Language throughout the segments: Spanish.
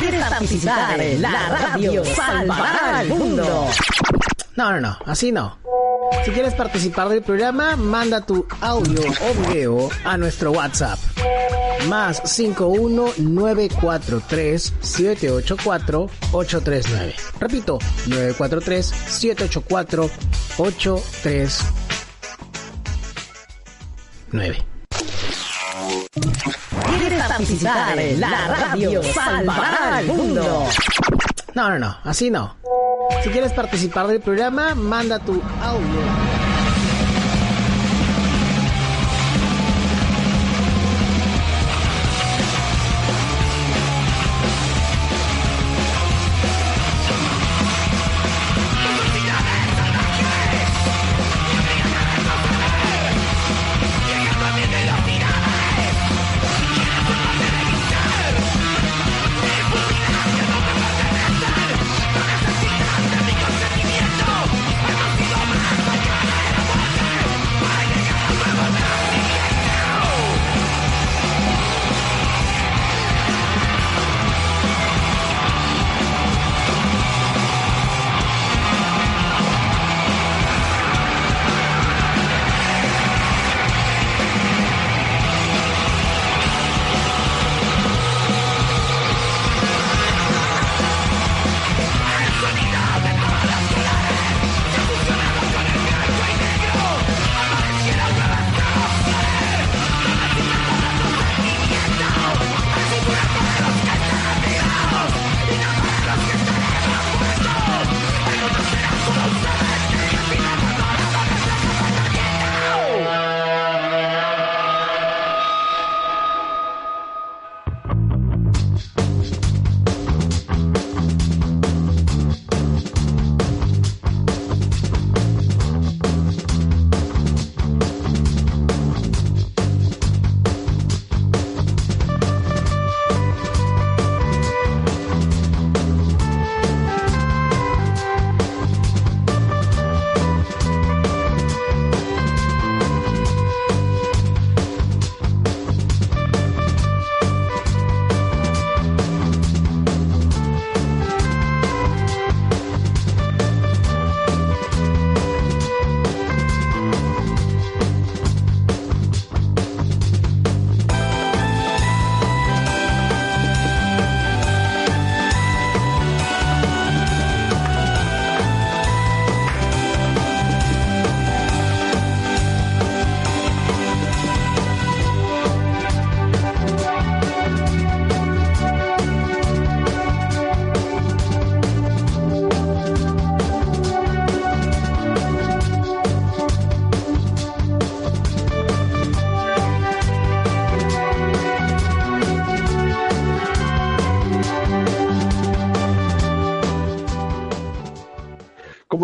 ¿Quieres participar en la radio salvará al mundo? No, no, no, así no. Si quieres participar del programa, manda tu audio o video a nuestro WhatsApp. Más 51943-784-839. Repito, 943-784-839. ¿Quieres participar en la radio salvará al mundo? No, no, no, así no. Si quieres participar del programa, manda tu audio.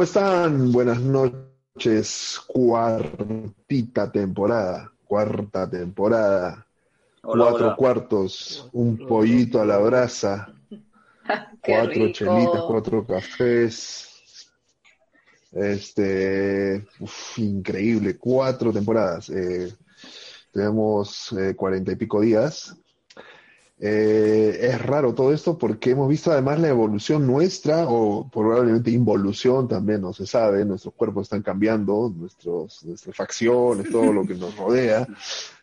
Están? Buenas noches. Cuartita temporada. Cuarta temporada. cuatro cuartos. Un pollito a la brasa. cuatro chelitas, cuatro cafés. Este. increíble. Cuatro temporadas. Eh, tenemos eh, cuarenta y pico días. Eh, es raro todo esto porque hemos visto además la evolución nuestra o probablemente involución también, no se sabe, nuestros cuerpos están cambiando, nuestros, nuestras facciones, todo lo que nos rodea,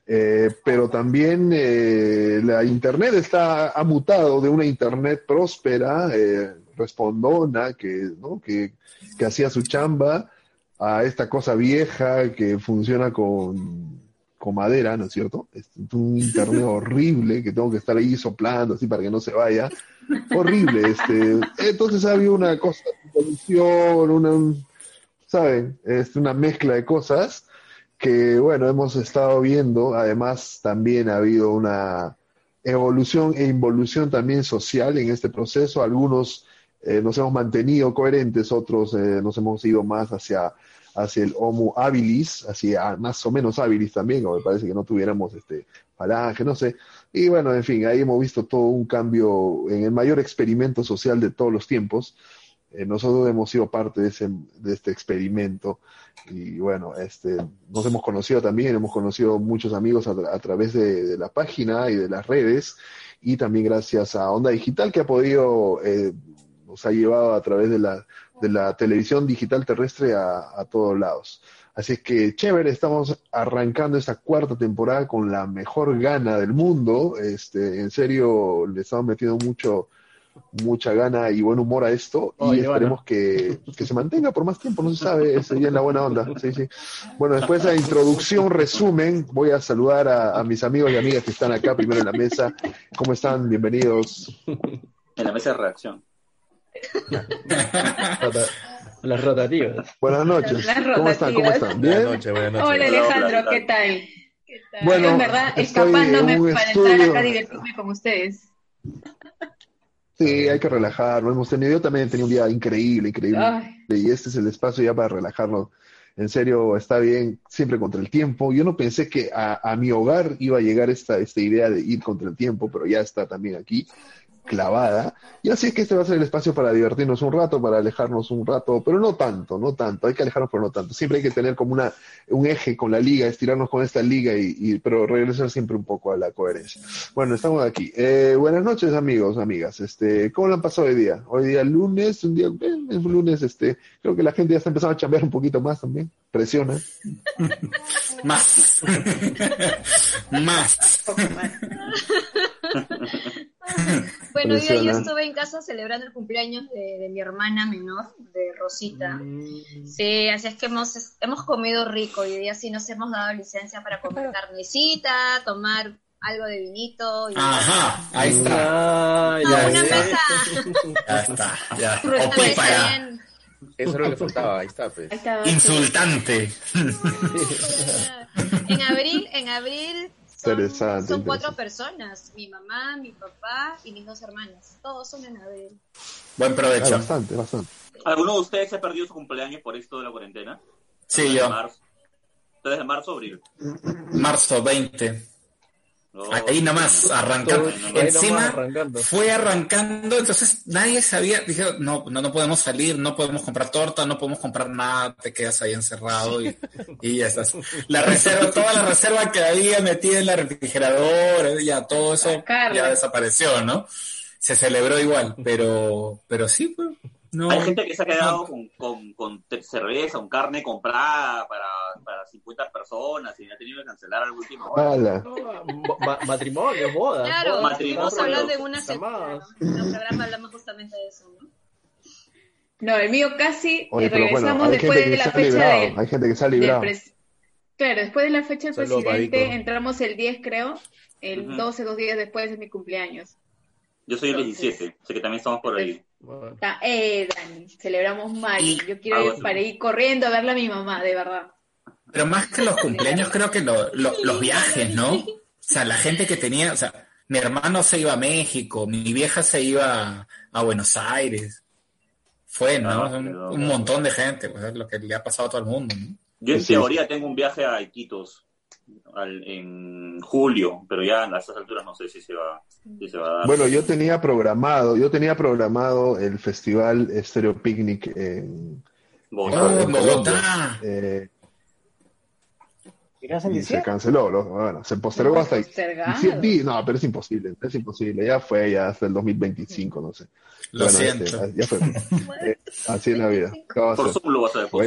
eh, pero también eh, la Internet está, ha mutado de una Internet próspera, respondona, que, ¿no? que, que hacía su chamba, a esta cosa vieja que funciona con con madera, ¿no es cierto? Es un internet horrible que tengo que estar ahí soplando así para que no se vaya. Horrible, este. Entonces había una cosa, una, ¿saben? Este, una mezcla de cosas que, bueno, hemos estado viendo, además también ha habido una evolución e involución también social en este proceso. Algunos eh, nos hemos mantenido coherentes, otros eh, nos hemos ido más hacia, hacia el homo habilis, hacia más o menos habilis también, o me parece que no tuviéramos este falange, no sé. Y bueno, en fin, ahí hemos visto todo un cambio en el mayor experimento social de todos los tiempos. Eh, nosotros hemos sido parte de, ese, de este experimento y bueno, este, nos hemos conocido también, hemos conocido muchos amigos a, a través de, de, la página y de las redes y también gracias a Onda Digital que ha podido, eh, nos ha llevado a través de la, de la televisión digital terrestre a, a todos lados. Así es que chévere, estamos arrancando esta cuarta temporada con la mejor gana del mundo. Este, en serio, le estamos metiendo mucho, mucha gana y buen humor a esto y esperemos que, que se mantenga por más tiempo, no se sabe, sería en la buena onda. Sí, sí. Bueno, después de la introducción, resumen, voy a saludar a, a, mis amigos y amigas que están acá primero en la mesa. ¿Cómo están? Bienvenidos. En la mesa de reacción. Las rotativas. Buenas noches. ¿Cómo están? ¿Cómo están? ¿Bien? Buenas noches, buenas noches. Hola Alejandro, ¿qué tal? ¿Qué tal? Bueno, en verdad, estoy escapándome en para estudio. entrar acá a divertirme con ustedes. Sí, hay que relajarnos. Hemos tenido, yo también he tenido un día increíble, increíble. Ay, Y este es el espacio ya para relajarnos. En serio, está bien, siempre contra el tiempo. Yo no pensé que a, a mi hogar iba a llegar esta, esta idea de ir contra el tiempo, pero ya está también aquí, clavada. Y así es que este va a ser el espacio para divertirnos un rato, para alejarnos un rato, pero no tanto, no tanto. Hay que alejarnos, pero no tanto. Siempre hay que tener como una, un eje con la liga, estirarnos con esta liga, y, y- pero regresar siempre un poco a la coherencia. Bueno, estamos aquí. Eh, buenas noches, amigos, amigas. Este, ¿cómo lo han pasado hoy día? Hoy día lunes, un día, eh, es un lunes, este, creo que la gente ya está empezando a chambear un poquito más también. Presiona. Más. Más. Bueno, yo estuve en casa celebrando el cumpleaños de, de mi hermana menor, de Rosita. Mm. Sí, así es que hemos, hemos comido rico y hoy día sí nos hemos dado licencia para comer carnecita, tomar algo de vinito y Ajá, ahí está. Ah, No, ya una mesa. Ya está. Ya. Fruta Opípara. bien. Eso es lo que faltaba, ahí está, pues. ahí está. Insultante. En abril, en abril Interesante, son cuatro personas, mi mamá, mi papá y mis dos hermanas. Todos son en abril. Buen Ah, provecho. bastante, bastante. ¿Alguno de ustedes se ha perdido su cumpleaños por esto de la cuarentena? Sí, yo. marzo. Desde marzo a abril. Marzo 20. No, Ahí nomás, arrancando. Ahí nomás. Ahí Encima nomás arrancando. fue arrancando, entonces nadie sabía, dije, no, no, no podemos salir, no podemos comprar torta, no podemos comprar nada, te quedas ahí encerrado y, y ya estás. La reserva, toda la reserva que había metida en la refrigeradora, ya todo eso ya desapareció, ¿no? Se celebró igual, pero, pero sí, pues, no. Hay gente que se ha quedado con, con, con te- cerveza, con carne comprada para, para 50 personas y ha tenido que cancelar al último. hora. Ma- matrimonio, boda. Claro, matrimonio, estuvimos hablando en una semana. En el programa hablamos justamente de eso, ¿no? No, el mío casi Oye, eh, pero bueno, regresamos hay después gente de que la se ha fecha librado, del, hay gente que se ha librado. Claro, después de la fecha del presidente, entramos el 10, creo. El Ujú. 12, dos días después de mi cumpleaños. Yo soy el 17, sé que también estamos por ahí. Bueno, Ah, eh, Dani, celebramos mal. Y- Yo quiero Ah, ir para ir corriendo a verle a mi mamá, de verdad. Pero más que los cumpleaños, creo que lo- lo- los viajes, ¿no? O sea, la gente que tenía, o sea, mi hermano se iba a México, mi vieja se iba a Buenos Aires. Fue, ¿no? Ah, un, montón de gente, pues es lo que le ha pasado a todo el mundo, ¿no? Yo en Sí, sí. teoría tengo un viaje a Iquitos al- en julio, pero ya a estas alturas no sé si se va, si se va a dar. Bueno, yo tenía programado, yo tenía programado el festival Stereo Picnic en, Bogotá. En Bogotá. eh, ¿Irás en y se canceló, lo- bueno, se postergó hasta ahí. No, pero es imposible, es imposible, ya fue ya hasta el 2025, no sé. Lo Bueno, siento. este, ya fue. Eh, así es la vida. ¿Qué va a Por hacer? Zoom lo vas a ver. por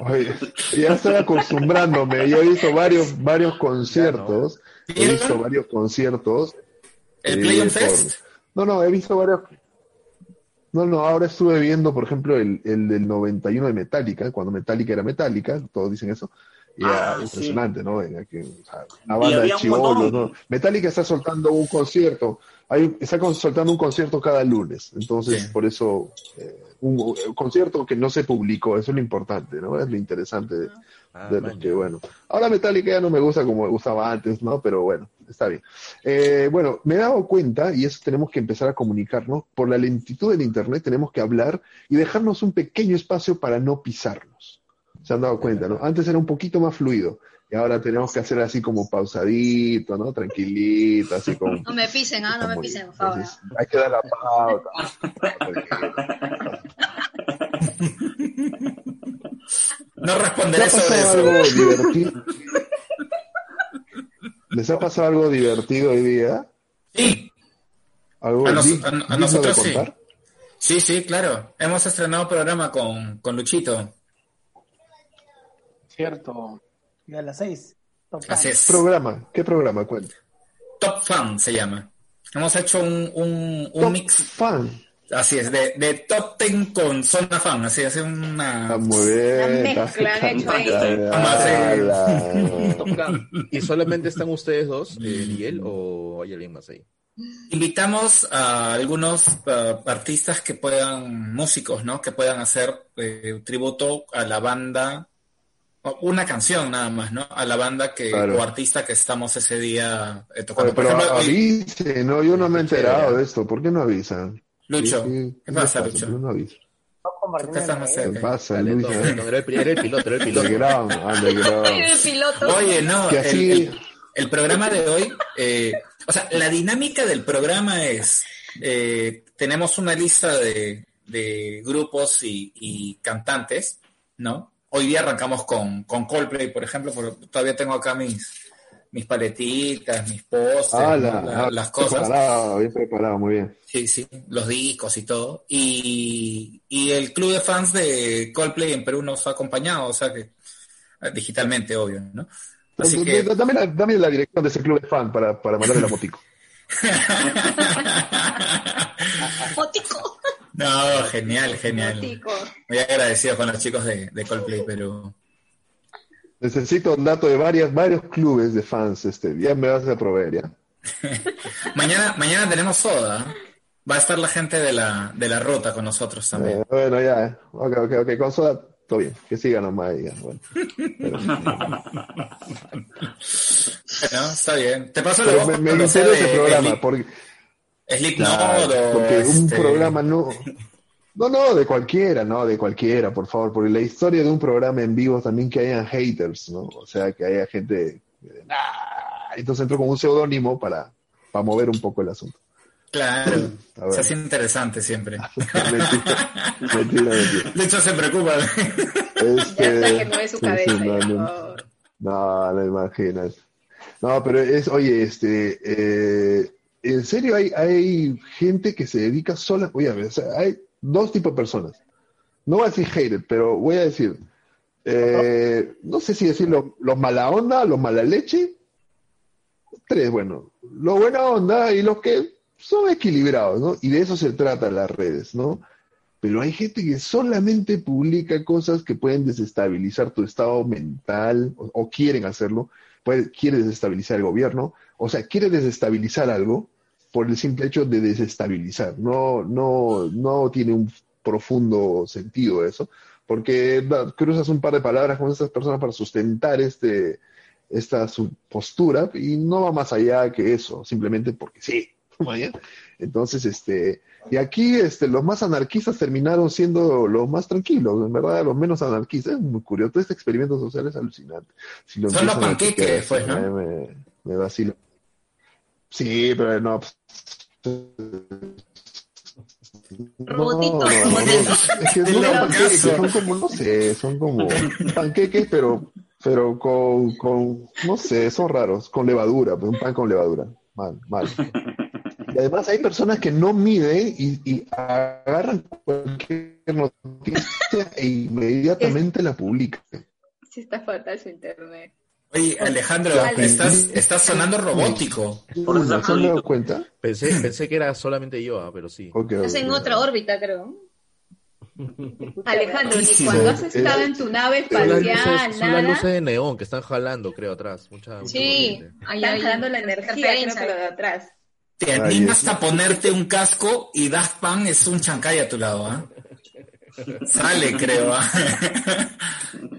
Oye, ya estoy acostumbrándome, yo he visto varios, varios conciertos, he visto varios conciertos. ¿El eh, Play on por- Fest? No, no, he visto varios. No, no, ahora estuve viendo, por ejemplo, el, el del 91 de Metallica, cuando Metallica era Metallica, todos dicen eso. Y era Ah, sí. impresionante, ¿no? Era que, o sea, una banda de chivolos. Metallica está soltando un concierto, hay, está soltando un concierto cada lunes, entonces Sí. por eso eh, un, un concierto que no se publicó, eso es lo importante, ¿no? Es lo interesante de, Ah, de lo man, que, bueno. Ahora Metallica ya no me gusta como me gustaba antes, ¿no? Pero bueno, está bien. Eh, bueno, me he dado cuenta, y eso tenemos que empezar a comunicarnos, por la lentitud del Internet tenemos que hablar y dejarnos un pequeño espacio para no pisarnos. Se han dado cuenta, ¿no? Antes era un poquito más fluido. Y ahora tenemos que hacer así como pausadito, ¿no? Tranquilito, así como... No me pisen, ah, no me pisen, por favor. Entonces, hay que dar la pauta. No ¿Les responderé ha sobre pasado eso. algo divertido? ¿Les ha pasado algo divertido hoy día? Sí, ¿Algo A nos- a- nosotros de sí. contar? sí, sí, claro. Hemos estrenado programa con, con Luchito. Cierto. Y a las seis. Top Así es. Programa, ¿qué programa? Cuenta. Top Fan se llama. Hemos hecho un, un, un Top mix, Fan. Así es, de, de Top Ten con Zona Fan, así es una... Está muy bien. Una está- mezcla han hecho ahí. Ala. Top Gun. ¿Y solamente están ustedes dos, eh, Miguel, o hay alguien más ahí? Invitamos a algunos uh, artistas que puedan, músicos, ¿no? Que puedan hacer eh, tributo a la banda, una canción nada más, ¿no? A la banda que, Claro. o artista que estamos ese día eh, tocando. Por pero ejemplo, hoy- avisen, no, yo no me he enterado de esto. ¿Por qué no avisan? Lucho, ¿Qué, ¿qué pasa, Lucho? ¿Por qué qué estás más ¿Qué cerca? pasa, no, no, no, era, el, era el piloto, era el piloto. Underground, underground. El piloto. Oye, no, Que el, así- el- el programa de hoy, eh, o sea, la dinámica del programa es, eh, tenemos una lista de, de grupos y, y cantantes, ¿no? Hoy día arrancamos con, con Coldplay, por ejemplo, porque todavía tengo acá mis, mis paletitas, mis ¿no? La- ah, las cosas. Preparado, bien preparado, muy bien. Sí, sí, los discos y todo. Y, y el club de fans de Coldplay en Perú nos ha acompañado, o sea que eh, digitalmente, obvio, ¿no? Así que Dame, la, dame la dirección de ese club de fan para, para mandarle la motico. Fotico. No, genial, genial. Muy agradecido con los chicos de, de Coldplay, pero Necesito un dato de varias, varios clubes de fans. Este, ya me vas a proveer, ¿ya? mañana, mañana tenemos soda. Va a estar la gente de la, de la ruta con nosotros también. Eh, bueno, ya. eh. Ok, ok, ok. Con soda, todo bien. Que sigan nomás ahí. ya, Bueno. Bueno, está bien. Te paso la me, me interesa ese programa. Porque, Slipknot Claro, o, porque un este, programa no. No, no, de cualquiera, no, de cualquiera, por favor, porque la historia de un programa en vivo también que hayan haters, ¿no? O sea, que haya gente. "Ah", Entonces entró con un seudónimo para, para mover un poco el asunto. Claro, se hace interesante siempre. Mentira, mentira, mentira. De hecho, se preocupa. Este, Ya que mueve su cabeza. sí, no, no. No, no imaginas. No, pero es, oye, este, eh, en serio hay, hay gente que se dedica sola, oye, a ver, o sea, hay dos tipos de personas. No voy a decir hater, pero voy a decir, eh, no sé si decirlo, los mala onda, los mala leche, tres, bueno, los buena onda y los que son equilibrados, ¿no? Y de eso se trata las redes, ¿no? Pero hay gente que solamente publica cosas que pueden desestabilizar tu estado mental o, o quieren hacerlo, puede, quiere desestabilizar el gobierno, o sea, quiere desestabilizar algo por el simple hecho de desestabilizar. No, no, no tiene un profundo sentido eso, porque da- cruzas un par de palabras con estas personas para sustentar este, esta su postura y no va más allá que eso, simplemente porque sí. Entonces, este, y aquí este, los más anarquistas terminaron siendo los más tranquilos, en verdad, los menos anarquistas. Es muy curioso, todo este experimento social es alucinante. Si lo Son los panqueques, pues, ¿no? Me, me vacilo. Sí, pero no. pues, Robotito, no, no, no, robotito. es que son panqueques, son como, no sé, son como panqueques, pero, pero con, con, no sé, son raros, con levadura, pues, un pan con levadura. Mal, mal. Y además hay personas que no miden y, y agarran cualquier noticia e inmediatamente la publican. Sí está fatal su internet. Oye, Alejandro, Dale. estás, estás sonando robótico. Por eso ¿Se han dado cuenta? Pensé, pensé que era solamente yo, ah, pero sí. Ok, Estás en ok. otra órbita, creo. Alejandro, ni cuando has estado en tu nave Son las espacial, luces, son las luces de neón que están jalando, creo, atrás. Mucha, mucha Sí, corriente. ahí están jalando la energía, creo que lo de atrás. Te Ay, animas es- a ponerte un casco y Daft Punk es un chancay a tu lado, ¿ah? Sale, creo.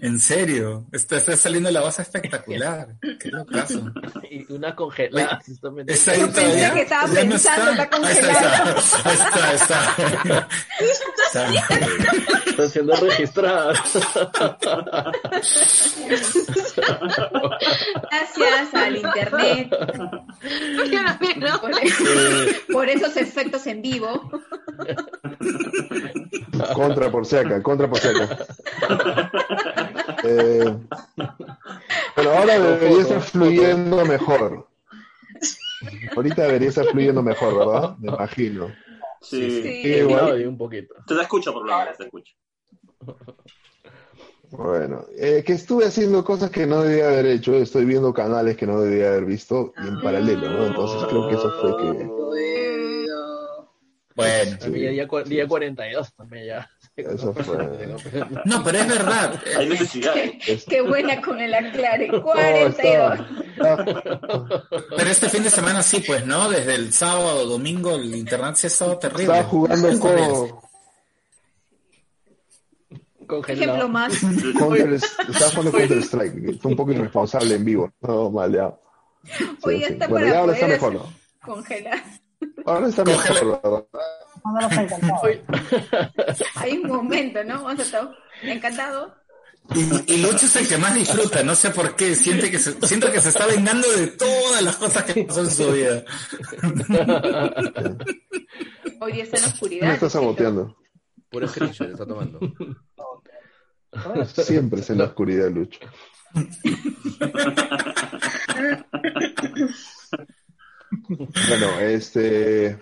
En serio. Está, está saliendo la base espectacular. Qué locazo. Y una congelada. también. ¿Está ahí Yo pensé todavía? que estaba Ya no pensando, está Ahí está, está. Ahí está, está. Está. Está siendo registrada. Gracias al internet. Por, por esos efectos en vivo. Contra por seca, contra por seca. Eh, pero ahora debería estar fluyendo mejor. Ahorita debería estar fluyendo mejor, ¿verdad? Me imagino. Sí. Sí. Sí, igual. Un poquito. Te la escucho por lo menos, te escucho. Bueno, eh, que estuve haciendo cosas que no debía haber hecho, estoy viendo canales que no debía haber visto y en paralelo, ¿no? Entonces creo que eso fue que... Bueno. También ya día, día 42 también ya. Eso fue... No, pero es verdad. Hay necesidad. Qué buena con el aclare. No, 42. estaba- Pero este fin de semana sí, pues, ¿no? Desde el sábado, domingo, el internet sí ha estado terrible. Estaba jugando con... Congelado. Ejemplo más. Counter, estaba jugando Counter Strike, fue un poco irresponsable en vivo. No. Sí, Hoy sí. está Bueno, para ya ahora está mejor, ¿no? congelar. Ahora está mejor, ¿verdad? Hay un momento, ¿no? Vamos a estar encantado. Y, y Lucho es el que más disfruta, no sé por qué, siente que se, siento que se está vengando de todas las cosas que pasó en su vida. Hoy día está en la Me oscuridad. está saboteando. Puro screenshot está tomando. Siempre es en la oscuridad, Lucho. Bueno, este.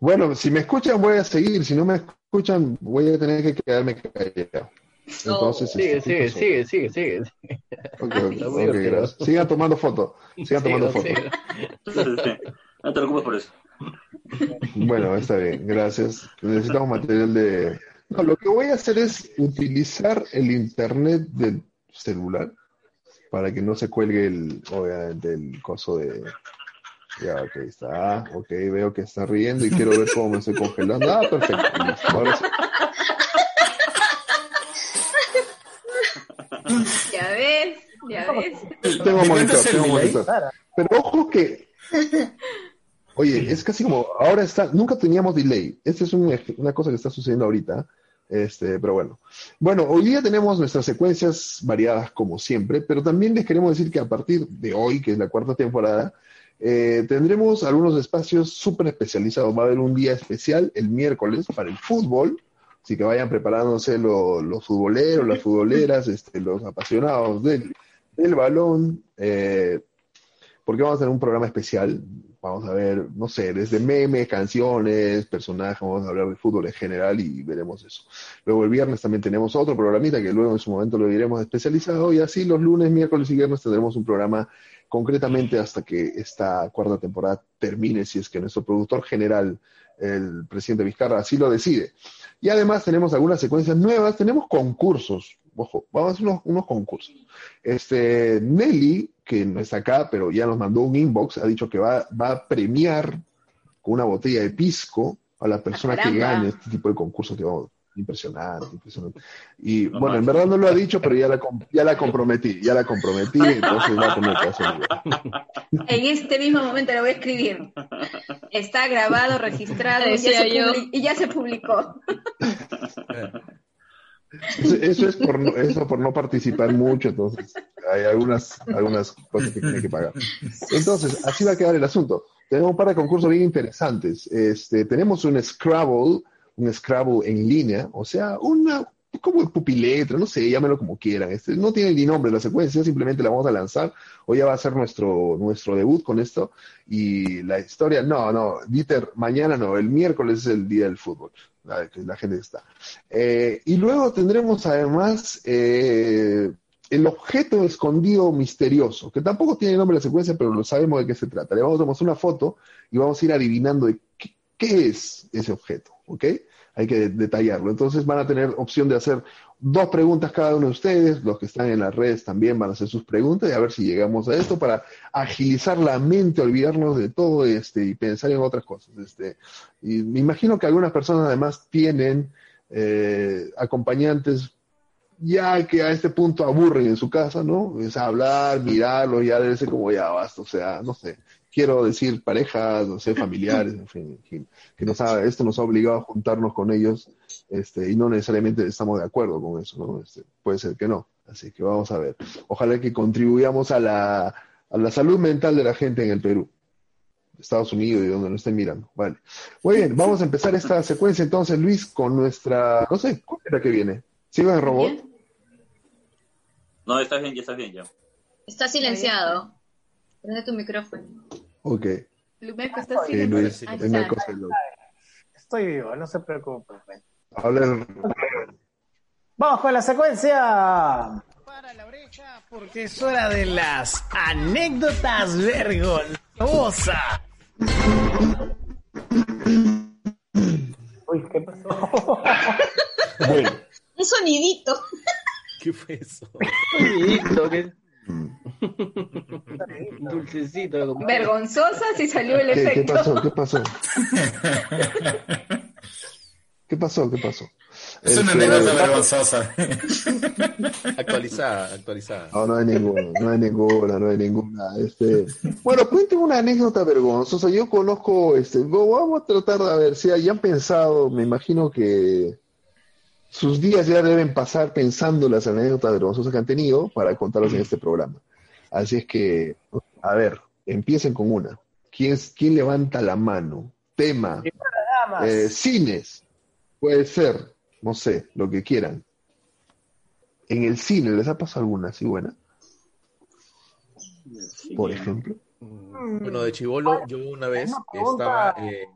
Bueno, si me escuchan voy a seguir, si no me escuchan voy a tener que quedarme callado. Entonces, Sigue, este, sigue, sigue, sigue, sigue. divertido. gracias. Sigan tomando fotos, sigan tomando fotos. Sigue, sigue. No te preocupes por eso. Bueno, está bien, gracias. Necesitamos material de... No, lo que voy a hacer es utilizar el internet del celular para que no se cuelgue el, obviamente, el coso de... Ya, ok, está. Ok, veo que está riendo y quiero ver cómo me estoy congelando. Ah, perfecto. listo, ahora sí. Ya ves, ya ves. Tengo ¿Me monitor, tengo monitor. Pero ojo que... Oye, es casi como... Ahora está... Nunca teníamos delay. Esta es un una cosa que está sucediendo ahorita. Este, pero bueno. Bueno, hoy día tenemos nuestras secuencias variadas como siempre, pero también les queremos decir que a partir de hoy, que es la cuarta temporada, eh, tendremos algunos espacios súper especializados. Va a haber un día especial el miércoles para el fútbol, así que vayan preparándose lo- los futboleros, las futboleras, este, los apasionados del, del balón, eh, porque vamos a tener un programa especial. Vamos a ver, no sé, desde memes, canciones, personajes, vamos a hablar de fútbol en general y veremos eso. Luego el viernes también tenemos otro programita que luego en su momento lo diremos especializado y así los lunes, miércoles y viernes tendremos un programa concretamente hasta que esta cuarta temporada termine, si es que nuestro productor general, el presidente Vizcarra, así lo decide. Y además tenemos algunas secuencias nuevas, tenemos concursos, ojo, vamos a hacer unos, unos concursos. Este, Nelly, que no está acá, pero ya nos mandó un inbox, ha dicho que va, va a premiar con una botella de pisco a la persona que gane este tipo de concursos que vamos, impresionante, impresionante. Y No bueno, en verdad no lo ha dicho, pero ya la, ya la comprometí, ya la comprometí, entonces va a tener que hacerlo. En este mismo momento lo voy a escribir. Está grabado, registrado y ya, se yo. publi- y ya se publicó. Eso, eso es por no, eso por no participar mucho, entonces hay algunas, algunas cosas que tiene que pagar. Entonces, así va a quedar el asunto. Tenemos un par de concursos bien interesantes. Este, tenemos un Scrabble, un Scrabble en línea, o sea, una como pupiletra, no sé, llámelo como quieran. Este, no tiene ni nombre la secuencia, simplemente la vamos a lanzar. Hoy ya va a ser nuestro, nuestro debut con esto. Y la historia, no, no, Dieter, mañana no, el miércoles es el día del fútbol. La, gente está. Eh, y luego tendremos además eh, el objeto escondido misterioso, que tampoco tiene nombre la secuencia, pero lo sabemos de qué se trata. Le vamos a mostrar una foto y vamos a ir adivinando de qué, qué es ese objeto, ¿ok? hay que detallarlo. Entonces van a tener opción de hacer dos preguntas cada uno de ustedes, los que están en las redes también van a hacer sus preguntas y a ver si llegamos a esto para agilizar la mente, olvidarnos de todo este y pensar en otras cosas. Este, y me imagino que algunas personas además tienen eh, acompañantes ya que a este punto aburren en su casa, ¿no? Es hablar, mirarlo, ya debe ser como ya basta, o sea, no sé, quiero decir parejas, no sé, familiares, en fin, fin, que nos ha, esto nos ha obligado a juntarnos con ellos, este, y no necesariamente estamos de acuerdo con eso, ¿no? Este, puede ser que no, así que vamos a ver. Ojalá que contribuyamos a la, a la salud mental de la gente en el Perú. Estados Unidos y donde nos estén mirando. Vale. Muy bien, vamos a empezar esta secuencia entonces, Luis, con nuestra, no sé, ¿cuál es la que viene? ¿Sigo en robot? No, estás bien, ya estás bien, ya. Está silenciado. Prende tu micrófono. Ok. Lumeco está Sí, Luis. Estoy vivo, no se preocupen. Habla Vamos con la secuencia. Para la oreja porque es hora de las anécdotas vergonzosas. Uy, ¿qué pasó? Bueno, Un sonidito. ¿Qué fue eso? Sonidito, ¿qué? Dulcecito. como- Vergonzosa si salió el ¿qué, qué efecto. pasó? ¿Qué pasó? ¿Qué pasó? ¿Qué pasó? Es una Este, anécdota vergonzosa. Actualizada, actualizada. No, no hay ninguna, no hay ninguna, no hay ninguna. Este, bueno, cuenten una anécdota vergonzosa. Yo conozco, este, vamos a tratar de ver si hayan pensado, me imagino que sus días ya deben pasar pensando las anécdotas vergonzosas que han tenido para contarlas en este programa. Así es que, a ver, empiecen con una. ¿Quién, es- quién levanta la mano? Tema, eh, cines, puede ser, no sé, lo que quieran. En el cine, ¿les ha pasado alguna así buena? Por ejemplo. Bueno, de chivolo, yo una vez estaba, eh,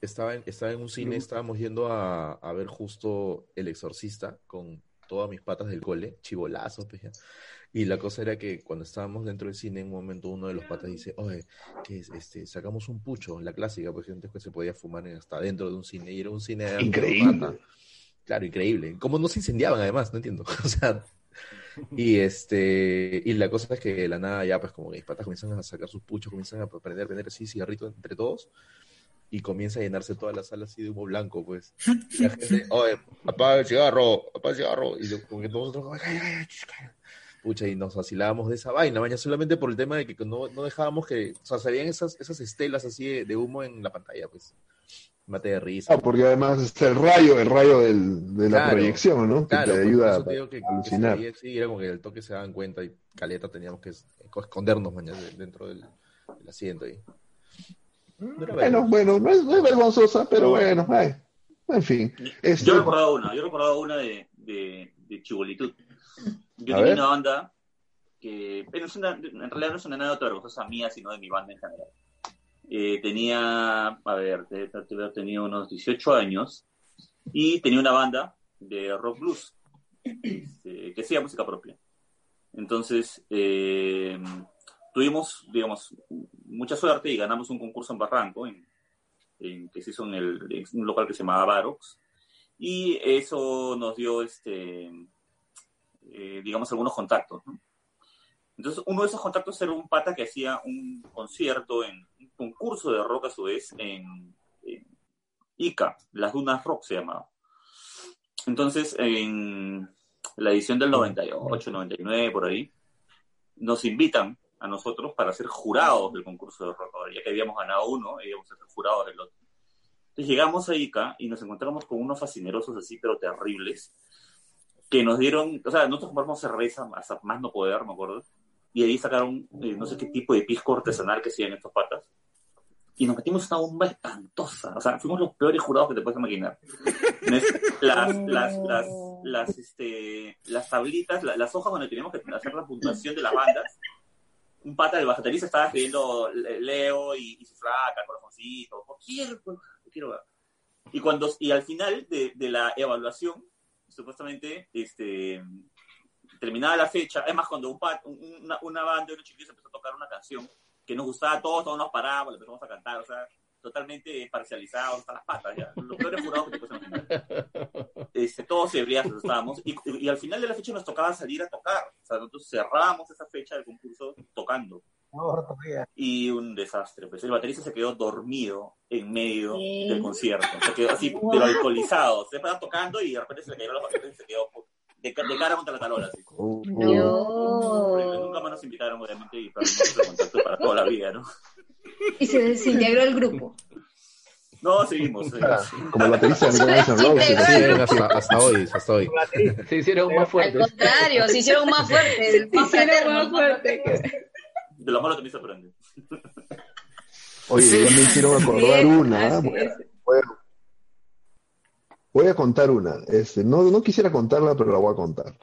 estaba, en, estaba en un cine, estábamos yendo a, a ver justo El Exorcista con todas mis patas del cole, chivolazos, pues. Y la cosa era que cuando estábamos dentro del cine, en un momento uno de los patas dice, oye, que es, este, sacamos un pucho, la clásica, pues antes que se podía fumar en- hasta dentro de un cine, y era un cine de Increíble. pata. Claro, increíble. Como no se incendiaban además, no entiendo. O sea, y este, y la cosa es que de la nada ya pues como que mis patas comienzan a sacar sus puchos, comienzan a prender, prender así cigarritos entre todos, y comienza a llenarse toda la sala así de humo blanco, pues. Y la gente, oye, apaga el cigarro, apaga el cigarro, y yo, como que nosotros como, "Ay, ay, ay, ch, cállate". Pucha, y nos vacilábamos de esa vaina, maña, solamente por el tema de que no, no dejábamos que, o sea, se veían esas, esas estelas así de, de humo en la pantalla, pues. Mate de risa. Ah, porque además está el rayo, el rayo del- de la Claro, proyección, ¿no? Que te pues, ayuda eso a te digo que, que alucinar. así, era como que el toque se daban cuenta y caleta teníamos que es- escondernos mañana dentro del, del asiento ahí. Bueno, bueno, no es, no es vergonzosa, pero bueno, ay, en fin. Este, Yo recordaba una, yo recordaba una de, de, de chibolitud. Yo A tenía ver. una banda que, pero es una- en realidad no es una anécdota vergonzosa mía, sino de mi banda en general. Eh, tenía, a ver, tenido unos 18 años y tenía una banda de rock blues este, que hacía música propia. Entonces, eh, tuvimos, digamos, mucha suerte y ganamos un concurso en Barranco, en, en- que se hizo en, el, en un local que se llamaba Barox. Y eso nos dio, este, eh, digamos, algunos contactos. ¿no? Entonces, uno de esos contactos era un pata que hacía un concierto, en un concurso de rock a su vez, en, Ica, Las Dunas Rock se llamaba. Entonces, en la edición del 98, 99, por ahí, nos invitan a nosotros para ser jurados del concurso de rock. Ahora, ya que habíamos ganado uno, íbamos a ser jurados del otro. Entonces llegamos a Ica y nos encontramos con unos fascinerosos así, pero terribles, que nos dieron, o sea, nosotros compramos cerveza hasta más no poder, me acuerdo, y ahí sacaron eh, no sé qué tipo de pisco artesanal que hacían estos patas. Y nos metimos una bomba espantosa. O sea, fuimos los peores jurados que te puedes imaginar. Las, las, las, las, este, las tablitas, la- las hojas donde teníamos que hacer la puntuación de las bandas. Un pata del baterista estaba escribiendo Le- Leo y, y su flaca, corazoncito, cualquier, cualquier lugar. Y, cuando, y al final de, de la evaluación, supuestamente, este, terminada la fecha, es más, cuando un pat- un- una, una banda de chiquillos empezó a tocar una canción que nos gustaba a todos, todos nos paramos, le empezamos a cantar, o sea, totalmente parcializados hasta las patas, ya. Los peores jurados que te. Este, todos ebriazos estábamos, y, y al final de la fecha nos tocaba salir a tocar. O sea, nosotros cerrábamos esa fecha del concurso tocando. Y un desastre. Pues el baterista se quedó dormido en medio Sí. del concierto. Se quedó así, pero alcoholizado. Se estaba tocando y de repente se le cayeron las baterías y se quedó de, ca- de cara contra la talola. Así. Horrible. Nunca más nos invitaron, obviamente, y el contacto para toda la vida, ¿no? Y se desintegró el grupo. No, seguimos. seguimos. Como el baterista de Guns N' Roses. Sí, hasta, hasta hoy, hasta hoy. Se hicieron más Al fuertes. contrario, se hicieron más fuertes. más hicieron más fuertes. De lo malo también se aprende. Oye, ya me hicieron acordar una. Así Voy a, voy a- voy a contar una. Este, no, no quisiera contarla, pero la voy a contar.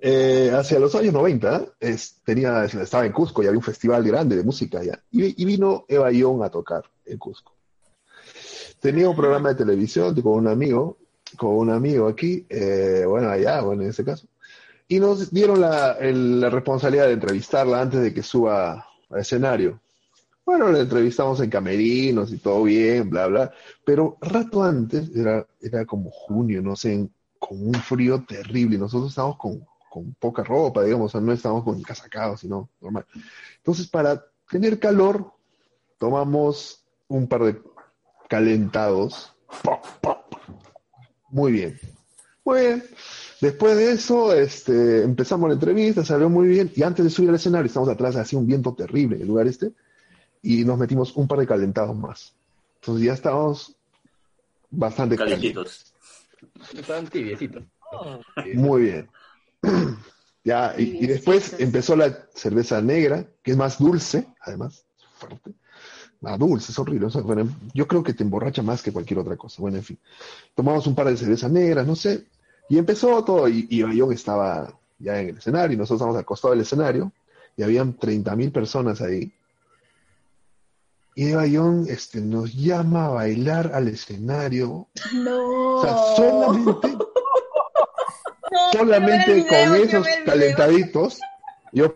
Eh, hacia los años 90, es- tenía, estaba en Cusco y había un festival grande de música allá. Y, y vino Eva Young a tocar en Cusco. Tenía un programa de televisión con un amigo, con un amigo aquí, eh, bueno, allá, bueno, en ese caso. Y nos dieron la, responsabilidad de entrevistarla antes de que suba al escenario. Bueno, la entrevistamos en camerinos y todo bien, bla, bla. Pero rato antes, era, era como junio, no sé, con un frío terrible. y Nosotros estábamos con, con poca ropa, digamos, o sea, no estábamos con casacados, sino normal. Entonces, para tener calor, tomamos un par de calentados. Pop, pop. Muy bien. Muy bien. Después de eso, este, empezamos la entrevista, salió muy bien. Y antes de subir al escenario, estamos atrás, hacía un viento terrible en el lugar este. Y nos metimos un par de calentados más. Entonces ya estábamos bastante Calentitos. Estaban tibiecitos. Muy bien. Ya, y, y después empezó la cerveza negra, que es más dulce, además, fuerte. Más dulce, es horrible. o sea, bueno, yo creo que te emborracha más que cualquier otra cosa. Bueno, en fin. Tomamos un par de cervezas negras, no sé. Y empezó todo, y, y Bayón estaba ya en el escenario, y nosotros estábamos al costado del escenario, y habían 30.000 personas ahí. Y Bayón este, nos llama a bailar al escenario. No. O sea, solamente No, solamente con esos calentaditos, yo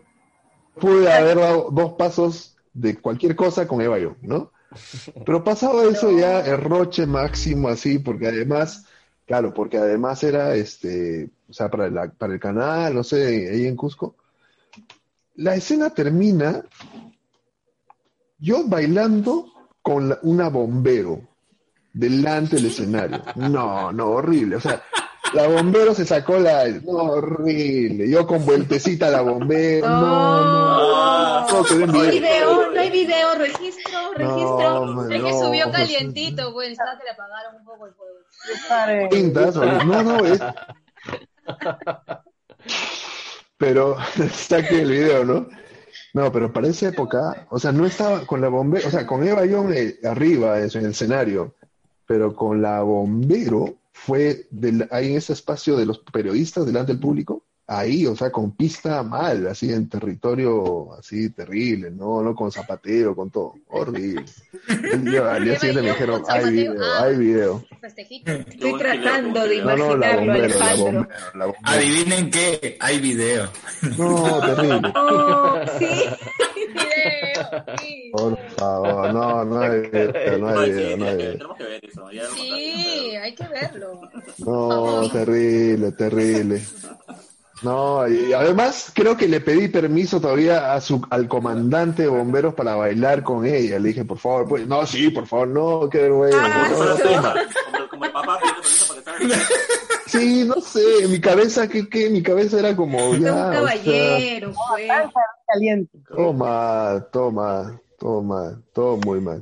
pude haber dado dos pasos de cualquier cosa con Eva yo, ¿no? Pero pasado eso ya el roche máximo así, porque además, claro, porque además era este, o sea, para, la- para el canal, no sé, ahí en Cusco. La escena termina yo bailando con la- una bombero delante del escenario. No, no, horrible. O sea, la bombero se sacó la. No, horrible. Yo con vueltecita la bombero. No, no. no, No hay video. no hay video, registro, registro. No, Es que subió calientito, pues, estaba que le apagaron un poco el fuego. Pintas, o- no, no, es. Pero está aquí el video, ¿no? No, pero para esa época, o sea, no estaba con la bombero, o sea, con Eva Young eh, arriba en el escenario, pero con la bombero fue del- ahí en ese espacio de los periodistas delante del público, ahí, o sea, con pista mal, así en territorio así terrible, no, no con zapatero, con todo, horrible. El día- al día siguiente me dijeron, hay video, hay video. Estoy tratando de No, no, la imaginarlo, bombero, la bombero, la bombero. Adivinen qué, hay video. No, terrible. Oh, sí. Por favor, no, no hay video, no hay video, no hay video. Tenemos que ver eso. Sí, hay que verlo. No, terrible, terrible. No, y además creo que le pedí permiso todavía a su, al comandante de bomberos para bailar con ella. Le dije, por favor, pues, no, sí, por favor, no, qué vergüenza. no, no, toma. Como, como el papá pidiendo permiso para que salga. Sí, no sé, mi cabeza, ¿qué, qué? Mi cabeza era como, ya, un o sea, caballero, fue. Caliente. toma, toma, toma, todo muy mal.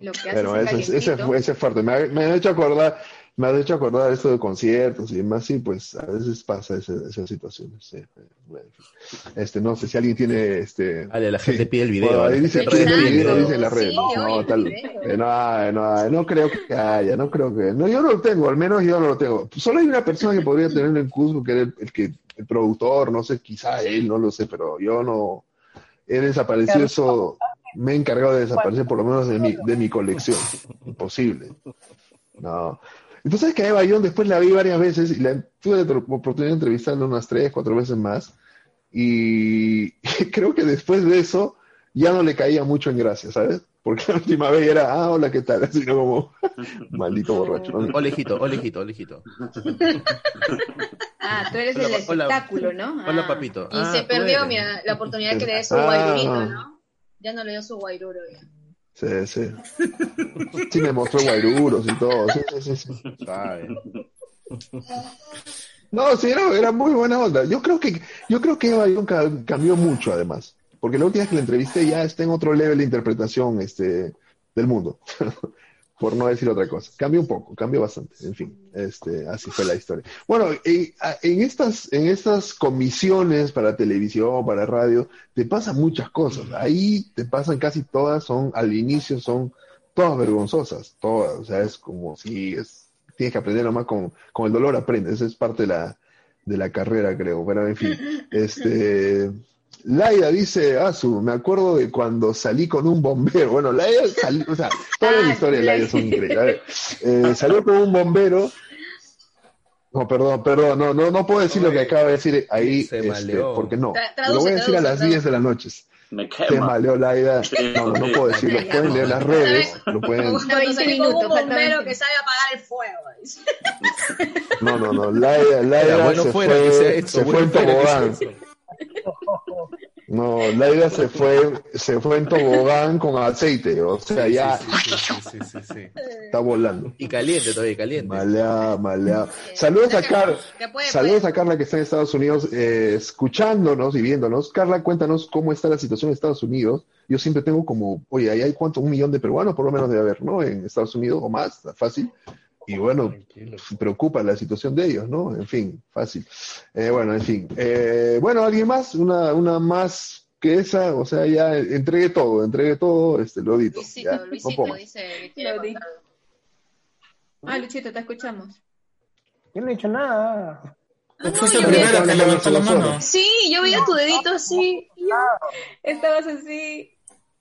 Lo que hace Bueno, ese ese, es- ese, calientito. fue, ese es fuerte. Me ha, me ha hecho acordar, me ha hecho acordar esto de conciertos y demás, sí, pues a veces pasa ese- esas situaciones. Bueno. Este, no sé si alguien tiene este. Dale, la gente sí. pide el video. Bueno, ahí dice, pide el video, dice en la red. Sí, no, tal, eh, no, no, no creo que haya, no creo que. No, yo no lo tengo, al menos yo no lo tengo. Solo hay una persona que podría tenerlo en Cusco, que era el, el que el productor, no sé, quizá él, no lo sé, pero yo no. He desaparecido eso, me he encargado de desaparecer por lo menos de mi, de mi colección. Imposible. No. Entonces que a Eva Young después la vi varias veces y la, tuve la oportunidad de entrevistarla unas tres, cuatro veces más. Y creo que después de eso ya no le caía mucho en gracia, ¿sabes? Porque la última vez era, ah, hola, ¿qué tal? Así no como, maldito borracho. Olejito, olejito, olejito. Ah, tú eres Hola, el hola. espectáculo, ¿no? Hola, Ah. papito. Y Ah, se perdió eres. mira, la oportunidad que le dé su Ah. guairurito, ¿no? Ya no le dio su guairuro. ya. Sí, sí. Sí, me mostró guairuros y todo. Sí, sí, sí. No, sí, era, era muy buena onda. Yo creo que, yo creo que Eva Young cambió mucho, además. Porque la última vez que la entrevisté ya está en otro level de interpretación este, del mundo. Por no decir otra cosa. Cambió un poco, cambió bastante. En fin, este, así fue la historia. Bueno, en, estas, en estas comisiones para televisión, para radio, te pasan muchas cosas. Ahí te pasan casi todas, son, al inicio son todas vergonzosas, todas. O sea, es como si es, tienes que aprender nomás con, con el dolor aprendes. Esa es parte de la, de la carrera, creo. Pero en fin, este, Laida dice, Asu, me acuerdo de cuando salí con un bombero. Bueno, Laida salió, o sea, todas las Ah, historias de Laida son increíbles. A ver, eh, salió con un bombero. No, perdón, perdón, no, no, no puedo decir lo que acaba de decir ahí, Se este, porque no. Tra- Lo voy a traduce, decir a las traduce, 10 de la noche. Me Se quema. maleó Laida. No, no puedo decirlo. Pueden leer las redes, lo pueden. Cuando 20 salí con minutos, un bombero 20. que sabe apagar el fuego. No, no, no. Laida, Laida bueno se fuera que sea fue, esto, se fue en tobogán. No, Laida se fue, se fue en tobogán con aceite. O sea, ya Sí, sí, sí, sí, sí, sí. está volando. Y caliente todavía, caliente. Malea, malea. Saludos a Carla. Que puede, Saludos puede. a Carla que está en Estados Unidos eh, escuchándonos y viéndonos. Carla, cuéntanos cómo está la situación en Estados Unidos. Yo siempre tengo como, oye, ahí hay cuánto, un millón de peruanos por lo menos debe haber, ¿no? En Estados Unidos o más, fácil. Y bueno, preocupa la situación de ellos, ¿no? En fin, fácil. Eh, bueno, en fin. Eh, bueno, ¿alguien más? Una, una más que esa, o sea, ya entregué todo, entregué todo, este, lo edito. Luisito, ya, Luisito dice que Lo. Ah, Luchito, te escuchamos. Yo no he dicho nada. Tú fuiste yo el vi- primero que levantó la mano. Sí, yo veía tu dedito así. yo- Estabas así.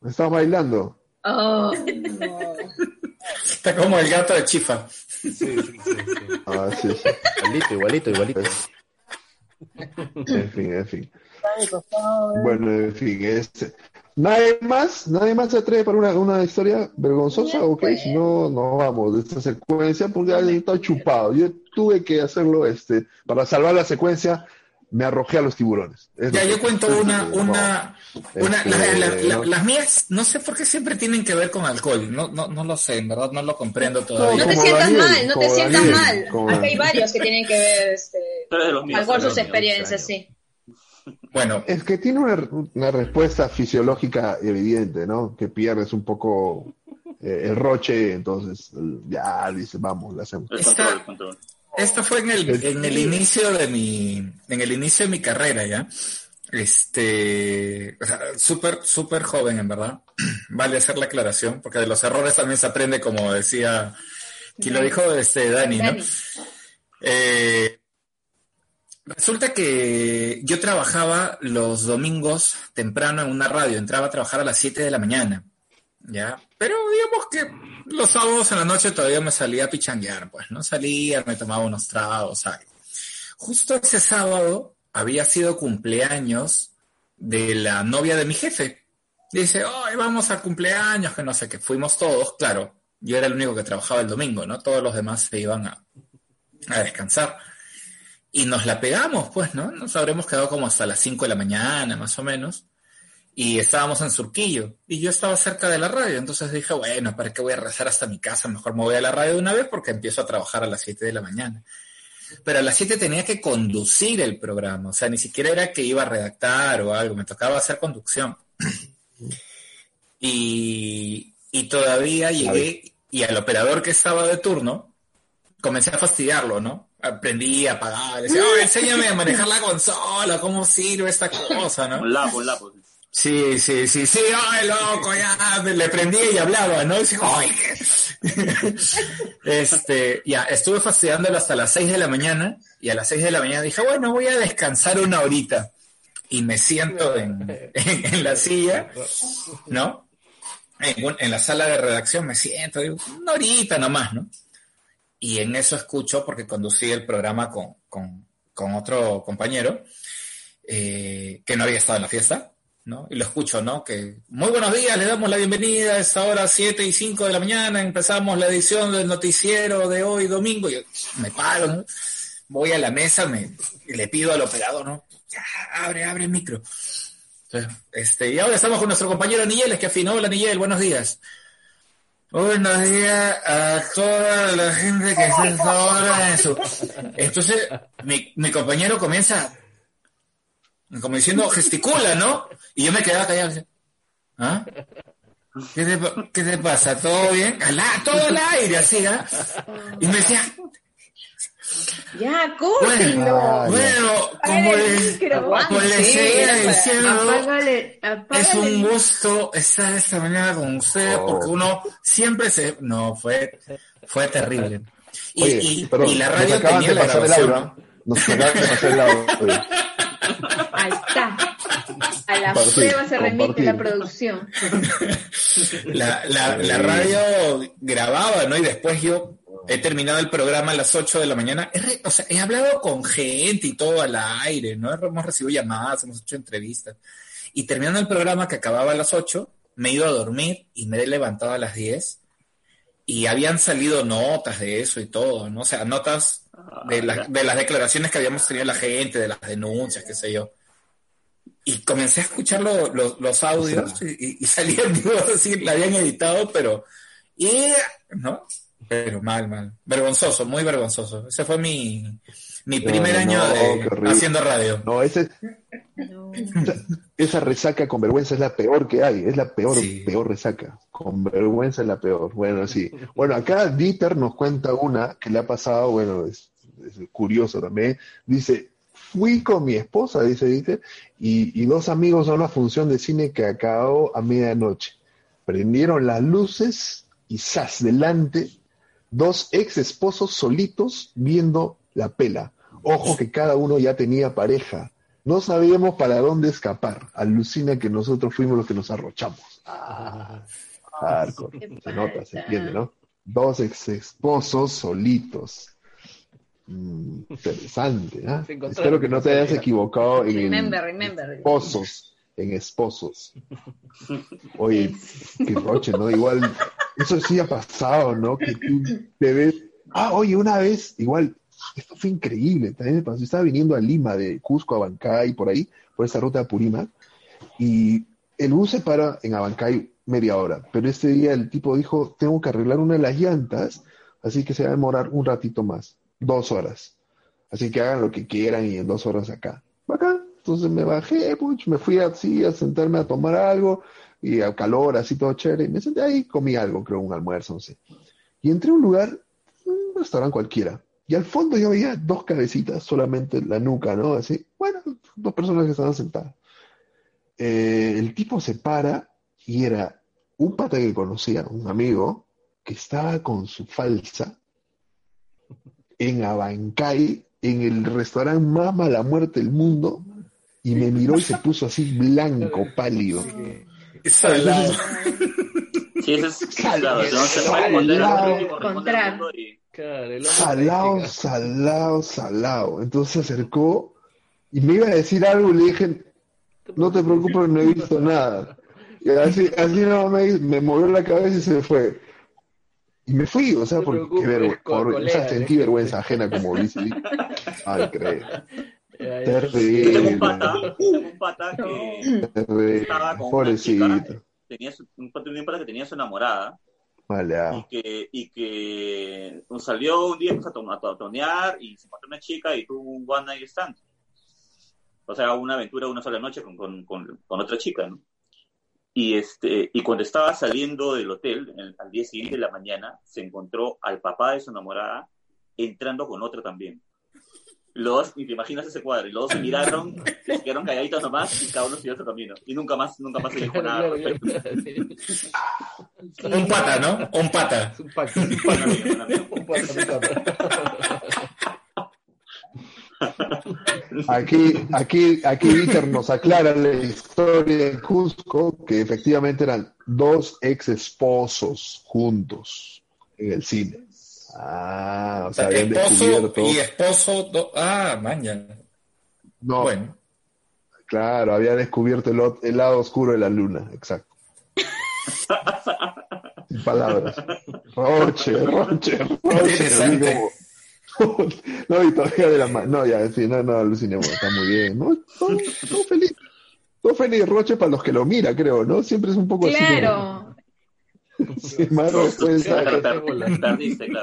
Estaba bailando. Oh, Está como el gato de Chifa. Sí, sí, sí, sí. Ah, sí, sí. Igualito, igualito, igualito. En fin, en fin. Bueno, en fin, este. ¿Nadie más? ¿Nadie más se atreve para una, una historia vergonzosa? Ok, si no, nos vamos de esta secuencia porque alguien está chupado. Yo tuve que hacerlo este, para salvar la secuencia, me arrojé a los tiburones. Es Ya, lo yo que- cuento una, una, una, Este, la- la- la- no. las mías, no sé por qué siempre tienen que ver con alcohol, no, no, no lo sé, en verdad no lo comprendo no todavía. te como sientas Daniel, mal, no te sientas Daniel, mal. como Acá hay varios que tienen que ver este, míos. alcohol sus míos. experiencias, sí. Bueno, Es que tiene una, una respuesta fisiológica evidente, ¿no? Que pierdes un poco eh, el roche, entonces ya dices, vamos, la hacemos. El Esto fue en el, en el inicio de mi, en el inicio de mi carrera ya. Este, o sea, súper, súper joven en verdad. Vale hacer la aclaración, porque de los errores también se aprende, como decía, quien lo dijo, este, Dani, ¿no? Eh, resulta que yo trabajaba los domingos temprano en una radio, entraba a trabajar a las 7 de la mañana, ¿ya? Pero digamos que los sábados en la noche todavía me salía a pichanguear, pues, ¿no? Salía, me tomaba unos tragos, algo. Justo ese sábado había sido cumpleaños de la novia de mi jefe. Dice, hoy vamos a cumpleaños, que no sé qué. Fuimos todos, claro. Yo era el único que trabajaba el domingo, ¿no? Todos los demás se iban a, a descansar. Y nos la pegamos, pues, ¿no? Nos habremos quedado como hasta las 5 de la mañana, más o menos. Y estábamos en Surquillo. Y yo estaba cerca de la radio. Entonces dije, bueno, ¿para qué voy a rezar hasta mi casa? Mejor me voy a la radio de una vez porque empiezo a trabajar a las 7 de la mañana. Pero a las 7 tenía que conducir el programa. O sea, ni siquiera era que iba a redactar o algo. Me tocaba hacer conducción. Y, y todavía llegué y al operador que estaba de turno comencé a fastidiarlo, ¿no? Aprendí a apagar, decía, oh, enséñame a manejar la consola, cómo sirve esta cosa, ¿no? Un lapo, un lapo. Sí, sí, sí, sí, ay, loco, ya, le prendía y hablaba, ¿no? Y decía, ay, este, ya, estuve fastidiándolo hasta las 6 de la mañana y a las 6 de la mañana dije, bueno, voy a descansar una horita y me siento en, la silla, ¿no? En, la sala de redacción me siento, digo, una horita nomás, ¿no? Y en eso escucho, porque conducí el programa con, con, con otro compañero, eh, que no había estado en la fiesta, ¿no? Y lo escucho, ¿no? Que muy buenos días, le damos la bienvenida a esta hora 7 y 5 de la mañana, empezamos la edición del noticiero de hoy domingo, yo me paro, ¿no? voy a la mesa, me, le pido al operador, ¿no? Ya, abre, abre el micro. Este, y ahora estamos con nuestro compañero Niel, que afinó. Hola Niel, buenos días. Buenos días a toda la gente que está a esta hora en su... Entonces, mi compañero comienza, como diciendo, gesticula, ¿no? Y yo me quedaba callado. así, ¿Ah? ¿Qué te, qué te pasa? ¿Todo bien? Al a- todo el aire, así, ¿ah? Y me decía, Ya, bueno, córtelo. bueno, como les, como les seguía diciendo, Apágale, apágale. es un gusto estar esta mañana con ustedes porque uno siempre se... No, fue, fue terrible. Y, Oye, y- y la radio tenía de la grabación. Nos acaban de pasar el audio. Ahí está. A la Compartir, prueba se remite compartir. la producción. La, la, la radio grababa, ¿no? Y después yo he terminado el programa a las 8 de la mañana. He o sea, he hablado con gente y todo al aire, ¿no? Hemos recibido llamadas, hemos hecho entrevistas. Y terminando el programa que acababa a las 8, me he ido a dormir y me he levantado a las 10 y habían salido notas de eso y todo, ¿no? O sea, notas de, la- de las declaraciones que habíamos tenido la gente, de las denuncias, qué sé yo. Y comencé a escuchar lo- lo- los audios y, y- salían, digo, así, la habían editado, pero... Y, ¿no? Pero mal, mal. Vergonzoso, muy vergonzoso. Ese fue mi, mi primer No, año no, de haciendo radio. No, ese, esa, esa resaca con vergüenza es la peor que hay, es la peor, peor resaca. Con vergüenza es la peor. Bueno, sí. Bueno, acá Dieter nos cuenta una que le ha pasado, bueno, es, es curioso también. Dice, fui con mi esposa, dice Dieter, y, y dos amigos a una función de cine que acabó a medianoche. Prendieron las luces y ¡zas! delante dos ex esposos solitos viendo la pela. Ojo que cada uno ya tenía pareja. No sabíamos para dónde escapar. Alucina que nosotros fuimos los que nos arrochamos. Ah, hardcore. Se nota, se entiende, ¿no? Dos ex esposos solitos. Mm, interesante, ¿ah? Espero que no te hayas equivocado en el Remember, remember. esposos, en esposos. Oye, qué roche, ¿no? Igual, eso sí ha pasado, ¿no? Que tú te ves. Ah, oye, una vez, igual, esto fue increíble. También me pasó. Estaba viniendo a Lima, de Cusco a Abancay, por ahí, por esa ruta de Purímac, y el bus se para en Abancay media hora. Pero este día el tipo dijo: Tengo que arreglar una de las llantas, así que se va a demorar un ratito más, dos horas. Así que hagan lo que quieran y en dos horas acá. Acá. Entonces me bajé, puch, me fui así a sentarme a tomar algo y al calor, así todo chévere. Y me senté ahí, comí algo, creo, un almuerzo, no sé. Y entré a un lugar, un restaurante cualquiera. Y al fondo yo veía dos cabecitas, solamente la nuca, ¿no? Así, bueno, dos personas que estaban sentadas. Eh, el tipo se para y era un pata que conocía, un amigo, que estaba con su falsa en Abancay, en el restaurante más mala muerte del mundo, y me miró y se puso así blanco, pálido. Salado. Sí, eso es claro, no se puede Encontrar. Salado, salado, salado. Entonces se acercó y me iba a decir algo y le dije, no te preocupes, no he visto nada. Y así, así no me, me movió la cabeza y se fue. Y me fui, o sea, porque qué vergüenza, por- o sea, sentí ¿eh? vergüenza ajena, como dice. Ay, creo. Tengo un Terrible. pata, tengo un pata que Terrible. estaba con una Pobrecito. chica, tenía su, un pata un pata que tenía su enamorada Vale, ah. y que, y que salió un día pues, a, to- a tonear y se encontró una chica y tuvo un one night stand. O sea, una aventura una sola noche con, con, con, con otra chica, ¿no? Y, este, y cuando estaba saliendo del hotel, el- al día siguiente de la mañana, se encontró al papá de su enamorada entrando con otra también. Los dos, y te imaginas ese cuadro, y los dos se miraron, se quedaron calladitos nomás, y cada uno siguió su camino. Y nunca más, nunca más se dijo nada. al respecto. Un pata, ¿no? Un pata. Un pata. Aquí, aquí, aquí Víctor nos aclara la historia de Cusco, que efectivamente eran dos ex esposos juntos en el cine. Ah, o sea, habían esposo descubierto. y esposo. do- Ah, mañana. No, Bueno. Claro, había descubierto el, el lado oscuro de la luna, exacto. Sin palabras. Roche, Roche, Roche. Así No, y todavía de la mano. No, ya, fin, no, no, está muy bien. ¿no? Todo, feliz. Todo feliz, Roche, para los que lo miran, creo, ¿no? Siempre es un poco así. como- Claro. Sí, más vergüenza. Claro, perdiste.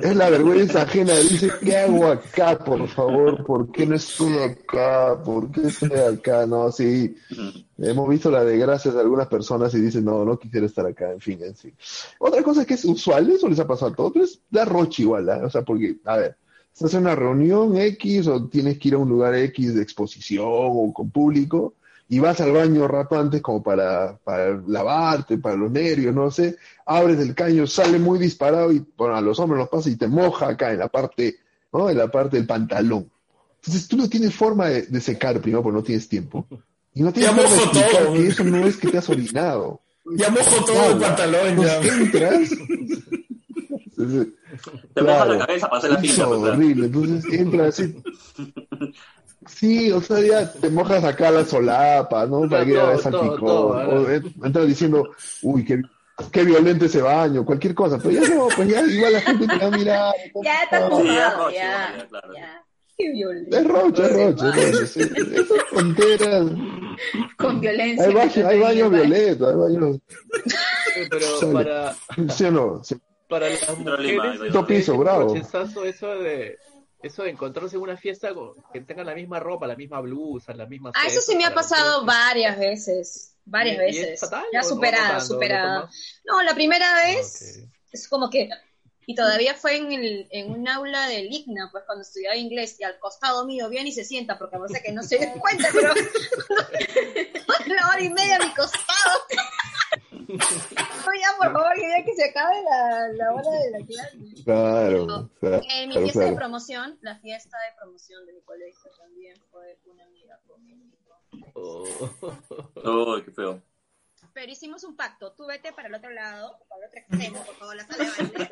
Es la vergüenza ajena. Dice, ¿qué hago acá, por favor? ¿Por qué no estoy acá? ¿Por qué estoy acá? No, sí. Hemos visto la desgracia de algunas personas y dicen, no, no quisiera estar acá. En fin, en fin. Otra cosa que es usual, eso les ha pasado a todos, pero es la rocha igual, ¿ah? O sea, porque, a ver, estás en una reunión X o tienes que ir a un lugar X de exposición o con público y vas al baño rato antes como para, para lavarte, para los nervios, no sé, abres el caño, sale muy disparado y bueno, a los hombres los pasa y te moja acá en la parte, ¿no? En la parte del pantalón. Entonces tú no tienes forma de, de secar primero porque no tienes tiempo. Y no tienes Ya forma de mojo todo. que eso no es que te has orinado. Ya mojo todo el pantalón, ya. Entonces entras. Entonces, Te mojas la cabeza para hacer la es pinta, pues, claro. horrible. Entonces entras así. Sí, o sea, ya te mojas acá la solapa, ¿no? Para que. O en- entras diciendo, uy, qué, qué violento ese baño, cualquier cosa. Pero ya no, pues ya igual la gente te va a mirar. Ya está Sí, mojado, ya, Roche, ya. claro. ya. Qué violento. Es roche, es roche, es roche. sí. Esas tonteras. Con violencia. Hay, te hay baños tenía, violentos, hay baños. Pero Sale. para, ¿Sí o no? Sí. para las mujeres, hay este, piso, es bravo. eso de eso de encontrarse en una fiesta con- que tengan la misma ropa, la misma blusa, la misma Ah, eso sí me ha pasado varias veces. Varias ¿Y- y es veces. fatal Ya superada? ¿No superada. No, la primera vez es como que. Y todavía fue en, el, en un aula del IGNA, pues cuando estudiaba inglés, y al costado mío viene y se sienta, porque no sé que no se dé cuenta, pero. una hora y media a mi costado. No, ya, por favor, que ya que se acabe la, la hora de la clase. Claro, claro, En mi claro, fiesta de promoción, la fiesta de promoción de mi colegio también fue una amiga conmigo. Uy, qué feo. Pero hicimos un pacto. Tú vete para el otro lado, para el otro extremo, por favor, la sala de baile.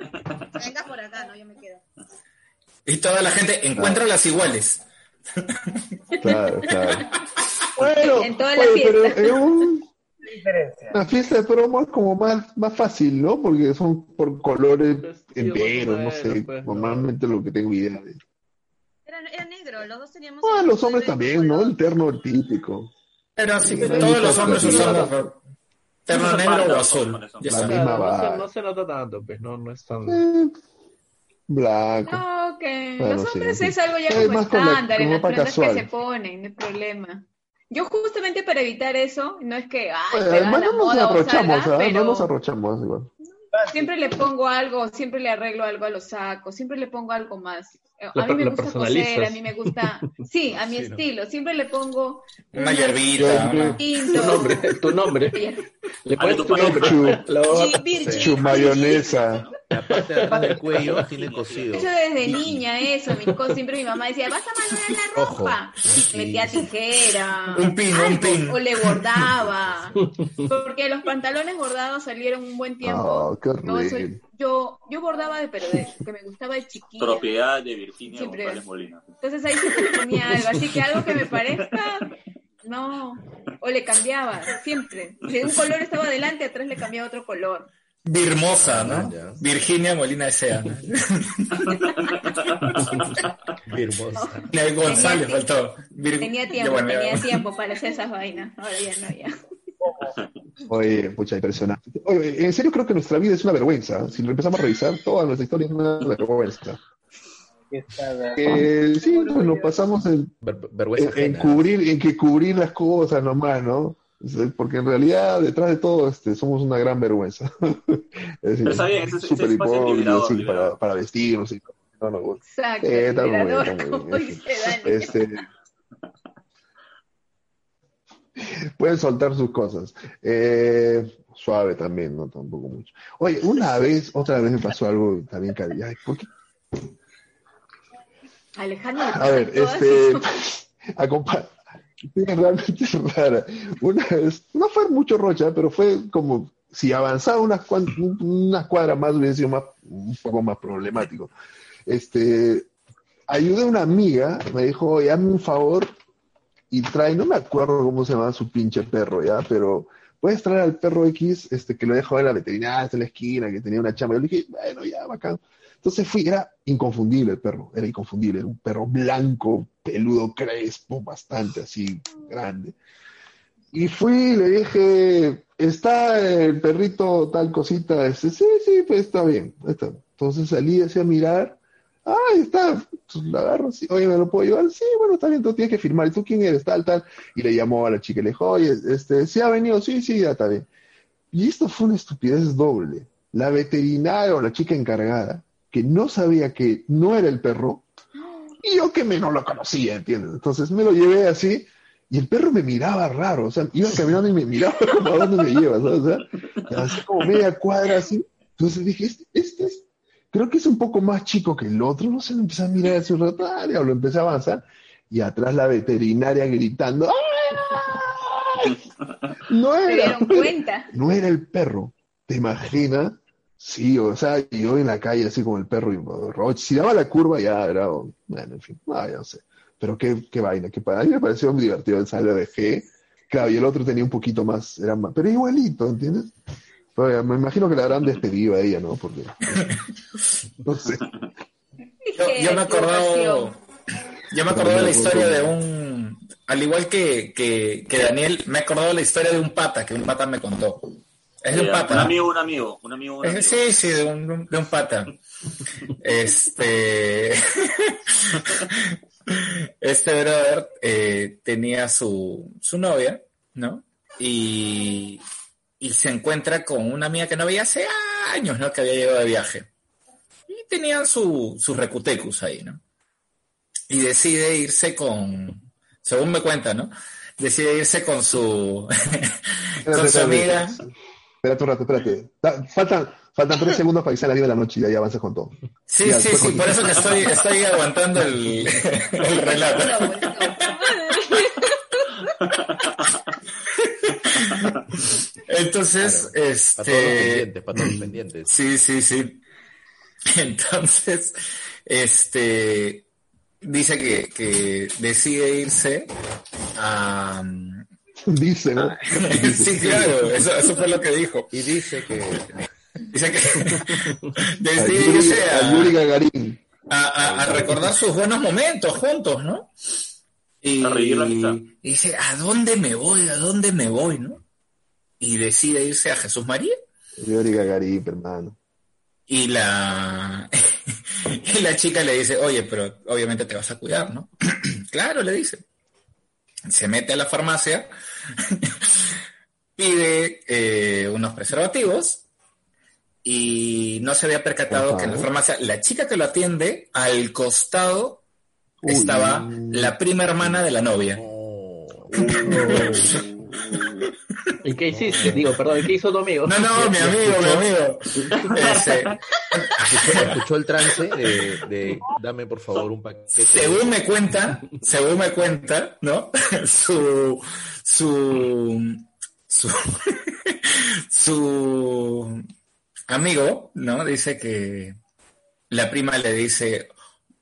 Venga por acá, no, yo me quedo. Y toda la gente encuentra las iguales. Claro, claro. Bueno, En toda la oye, pero en un- diferencia. una fiesta de promo es como más, más fácil, ¿no? Porque son por colores enteros, no sé, normalmente lo que tengo idea de. Era, era negro, los dos teníamos. Ah, el los hombres también, ¿no? El terno típico. Pero sí, Sí, todos los hombres usamos sí. terno negro o azul. La misma no, se, va. no se nota tanto, pues no, no es tan Eh, blanco. No, que Bueno, los hombres sí. es algo ya como estándar en las prendas que se ponen, no hay problema. Yo justamente para evitar eso, no es que, ay, Bueno, pegada además la no nos moda arrochamos, salga, ¿ah? pero No nos arrochamos igual. siempre le pongo algo, siempre le arreglo algo a los sacos, siempre le pongo algo más. Eh, A mí me gusta coser, a mí me gusta, sí, a mi Sí, ¿no? estilo, siempre le pongo Una hierbita. tu nombre, tu nombre. Le pones tu nombre. Chu mayonesa. La parte de atrás del cuello tiene cosido. Eso desde niña, eso, mi siempre mi mamá decía, vas a manurar la Ojo. ropa. Y metía tijera. Un pin, un algo, pin. O le bordaba. Porque los pantalones bordados salieron un buen tiempo. Oh, qué yo, soy- horrible. yo, yo bordaba de, pero de, que me gustaba de chiquilla. Propiedad de Virginia Siempre. González Molina. Entonces ahí siempre le ponía algo. Así que algo que me parezca, no. O le cambiaba, siempre. Si un color estaba adelante, atrás le cambiaba otro color. Virmosa, ¿no? Ya. Virginia Molina S.A. ¿no? Hermosa. Eh, González Tenía- faltó. Vir- Tenía tiempo, bueno, ya. tenía tiempo para hacer esas vainas. Ahora ya no, ya. Oye, pucha, impresionante. Oye, en serio creo que nuestra vida es una vergüenza. Si lo empezamos a revisar, toda nuestra historia es una vergüenza. Eh, sí, pues nos pasamos en, Ver- vergüenza en, en ajena. cubrir, en que cubrir las cosas nomás, ¿no? Sea, Porque en realidad, detrás de todo, este, somos una gran vergüenza. es decir, Pero está bien, ese- ese súper hipócritas, sí, para, para vestirnos y no, no, bueno. Exacto, Eh, está muy bien, liberador, está muy como bien. dice Dani. Este, pueden soltar sus cosas. Eh, suave también, no tampoco mucho. Oye, una vez, otra vez me pasó algo también que ay, ¿por qué? Alejandro, A ver, este, acompa- realmente rara. Una no fue mucho rocha, pero fue como si avanzaba unas, unas cuadras más hubiera sido más, un poco más problemático. Este, ayudé a una amiga, me dijo, hazme un favor, y trae, no me acuerdo cómo se llama su pinche perro, ¿ya? Pero puedes traer al perro X, este, que lo dejó en la veterinaria, hasta la esquina, que tenía una chamba. Yo le dije, bueno, ya, bacán. Entonces fui, era inconfundible el perro, era inconfundible, era un perro blanco, peludo, crespo, bastante así, grande. Y fui le dije, ¿está el perrito tal cosita? Este, sí, sí, pues está bien. está. Entonces salí hacia mirar, ah, está, Entonces, la agarro así, oye, ¿me lo puedo llevar? Sí, bueno, está bien, tú tienes que firmar, ¿y tú quién eres? Tal, tal. Y le llamó a la chica y le dijo, oye, este, ¿sí ha venido? Sí, sí, ya está bien. Y esto fue una estupidez doble. La veterinaria o la chica encargada, que no sabía que no era el perro, y yo que me no lo conocía, ¿entiendes? Entonces me lo llevé así, y el perro me miraba raro, o sea, iba caminando y me miraba como a dónde me llevas. O sea, así como media cuadra así. Entonces dije, este, este es, creo que es un poco más chico que el otro, no sé, lo empecé a mirar hace un rato, ah, diablo, empecé a avanzar, y atrás la veterinaria gritando, ¡ay! No Se era, dieron cuenta. no era el perro, ¿te imaginas? Sí, o sea, yo en la calle así como el perro, y si daba la curva ya era, bueno, en fin, ah, ya no sé. Pero qué, qué vaina, qué padre. A mí me pareció muy divertido el sale de G. Claro, y el otro tenía un poquito más, era más, pero igualito, ¿entiendes? Pero me imagino que la habrán despedido a ella, ¿no? Porque, no sé. Yo, yo me acordaba, yo me acordaba de la historia de un, al igual que, que, que Daniel, me he acordado de la historia de un pata que un pata me contó. Es de un Ya, pata. Un amigo, un amigo, un amigo, un amigo. Es- Sí, sí, de un, de un pata. Este. Este brother eh, tenía su, su novia, ¿no? Y, y se encuentra con una amiga que no veía hace años, ¿no? Que había llegado de viaje. Y tenían su, sus recutecus ahí, ¿no? Y decide irse con, según me cuenta, ¿no? Decide irse con su, con su amiga. Espérate un rato, espérate. Da- faltan, faltan tres segundos para que sea las 10 de la noche y ahí avanzas con todo. Sí, Ya, sí, sí, por eso que estoy, estoy aguantando el, el relato. Entonces, Para todos los este. pendientes, para todos los pendientes. Sí, sí, sí. Entonces, este. Dice que, que decide irse a. Dice, ¿no? sí, claro, eso, eso fue lo que dijo. Y dice que. Dice que. A decide Yuri, irse a Yuri a, a- a recordar sus buenos momentos juntos, ¿no? Y, A y dice, ¿a dónde me voy? ¿A dónde me voy? ¿no? Y decide irse a Jesús María. Yuri Gagarin, hermano. Y la, y la chica le dice, oye, pero obviamente te vas a cuidar, ¿no? claro, le dice. Se mete a la farmacia, pide eh, unos preservativos y no se había percatado que en la farmacia la chica que lo atiende al costado Uy. estaba la prima hermana de la novia. ¿Y qué hiciste? Digo, perdón, ¿y qué hizo tu amigo? No, no, mi amigo, mi amigo. Ese, Escuchó, escuchó el trance de, de dame por favor un paquete. según me cuenta, según me cuenta, ¿no? Su, su, su, su amigo, ¿no? Dice que la prima le dice,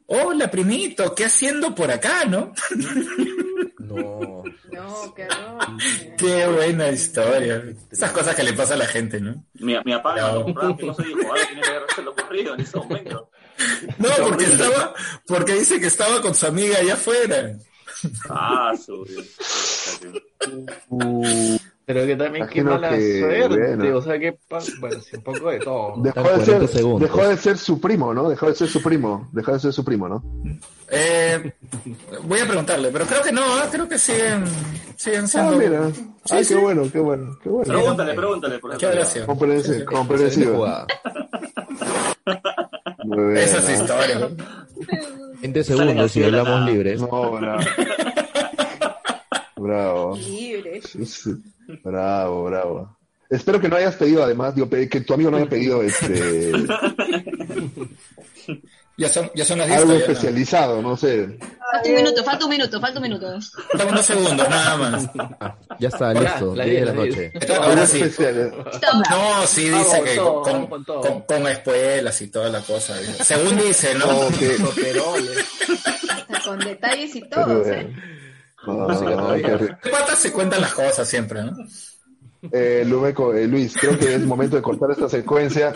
hola primito, ¿qué haciendo por acá, no? No. No, qué horror. Qué buena historia. Esas cosas que le pasa a la gente, ¿no? Mi, mi papá No. Dijo, ahora tiene que haberse lo ocurrido en ese momento. No, porque estaba, porque dice que estaba con su amiga allá afuera. Ah. Pero que también qué mala que, suerte, bueno. o sea, que bueno, sí, un poco de todo. Dejó de, ser, 40 segundos. dejó de ser su primo, ¿no? Dejó de ser su primo. Dejó de ser su primo, ¿no? Eh, voy a preguntarle, pero creo que no, ¿eh? creo que siguen, siguen Ah, siendo. mira. Sí, Ah, sí. qué bueno, qué bueno, qué bueno. Pregúntale, pregúntale. por Qué ejemplo. gracia. Comprensivo, comprensivo. jugada. Muy bien, Esa es ¿no? historia. ¿no? 20 segundos la hablamos nada. libres. No, bravo. Bravo. Libre. Bravo, bravo. Espero que no hayas pedido, además, digo, que tu amigo no haya pedido este Ya son, ya son las 10. algo todavía, ¿no? especializado, no sé. Falta un minuto, falta un minuto, falta un minuto. Faltan unos segundos, nada más. Ya está, Hola, listo. la 10 de la noche. Está- ahora sí. No, sí Vamos dice con que todo, con, vamos con con, con espuelas y toda la cosa. dice. Según dice, ¿no? No, que- con detalles y pero, todo, eh, ¿eh? todavía. qué rico. De patas se cuentan las cosas siempre, ¿no? Eh, eh, Luis, creo que es momento de cortar esta secuencia.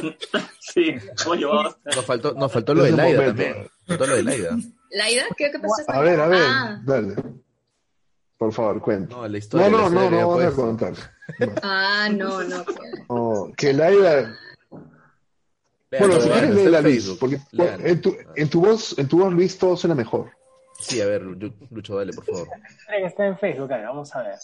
Sí. Nos faltó, nos faltó lo de Laida momento. también. Faltó lo de Laida. ¿Laida? ¿Qué, qué pasó? A ver, a ver, Ah, dale. Por favor, cuenta. No, la No, historia. no, la no, historia no, ya, vamos a pues. contar. ah, no, no. que- No, que Laida. Vean, Bueno, si quieres en léela, Luis, Facebook. porque Lean. en tu, en tu voz, en tu voz, Luis, todo suena mejor. Sí, a ver, Lu- Lucho, dale, por favor. que está en Facebook, a ver, vamos a ver.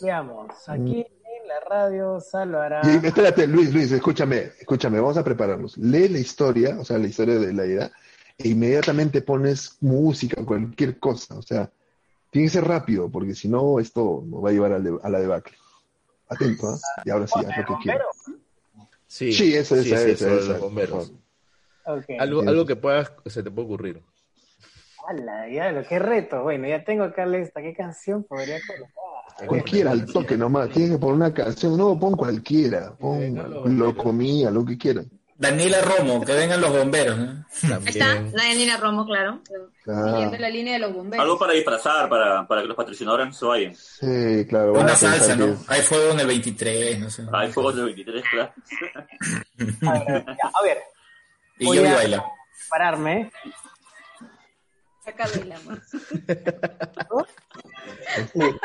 Veamos, aquí en la radio salvará. Y espérate, Luis, Luis, escúchame, escúchame, vamos a prepararnos. Lee la historia, o sea, la historia de Laida, e inmediatamente pones música, cualquier cosa, o sea, tiene que ser rápido, porque si no, esto nos va a llevar a la debacle. Atento, ¿ah? Y ahora sí, haz lo que quieras. Sí, Sí, esa, sí, esa, sí, esa, sobre esa, los bomberos. Algo, algo que puedas, que se te pueda ocurrir. Ala, diablo, qué reto. Bueno, ya tengo acá la lista. ¿Qué canción podría colocar? Cualquiera, al toque nomás. Tienes que poner una canción. No, pon cualquiera. Pon lo comía, lo que quieran. Daniela Romo, que vengan los bomberos. ¿no? Ahí está, la de Nina Romo, claro. Siguiendo la línea de los bomberos. Algo para disfrazar, para, para que los patrocinadores no se vayan. Sí, claro. Una salsa, ¿no? Hay fuego en el 23, no sé. Hay fuegos del 23, claro. A ver, ya, a ver, Y voy yo a- baila. pararme. Saca de la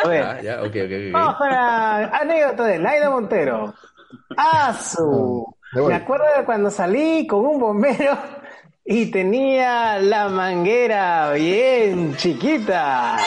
a ver. Ya, ya, ok, ok, ok. Vamos la anécdota de Laida Montero. ¡Ah, su! De vuelta. Me acuerdo de cuando salí con un bombero y tenía la manguera bien chiquita.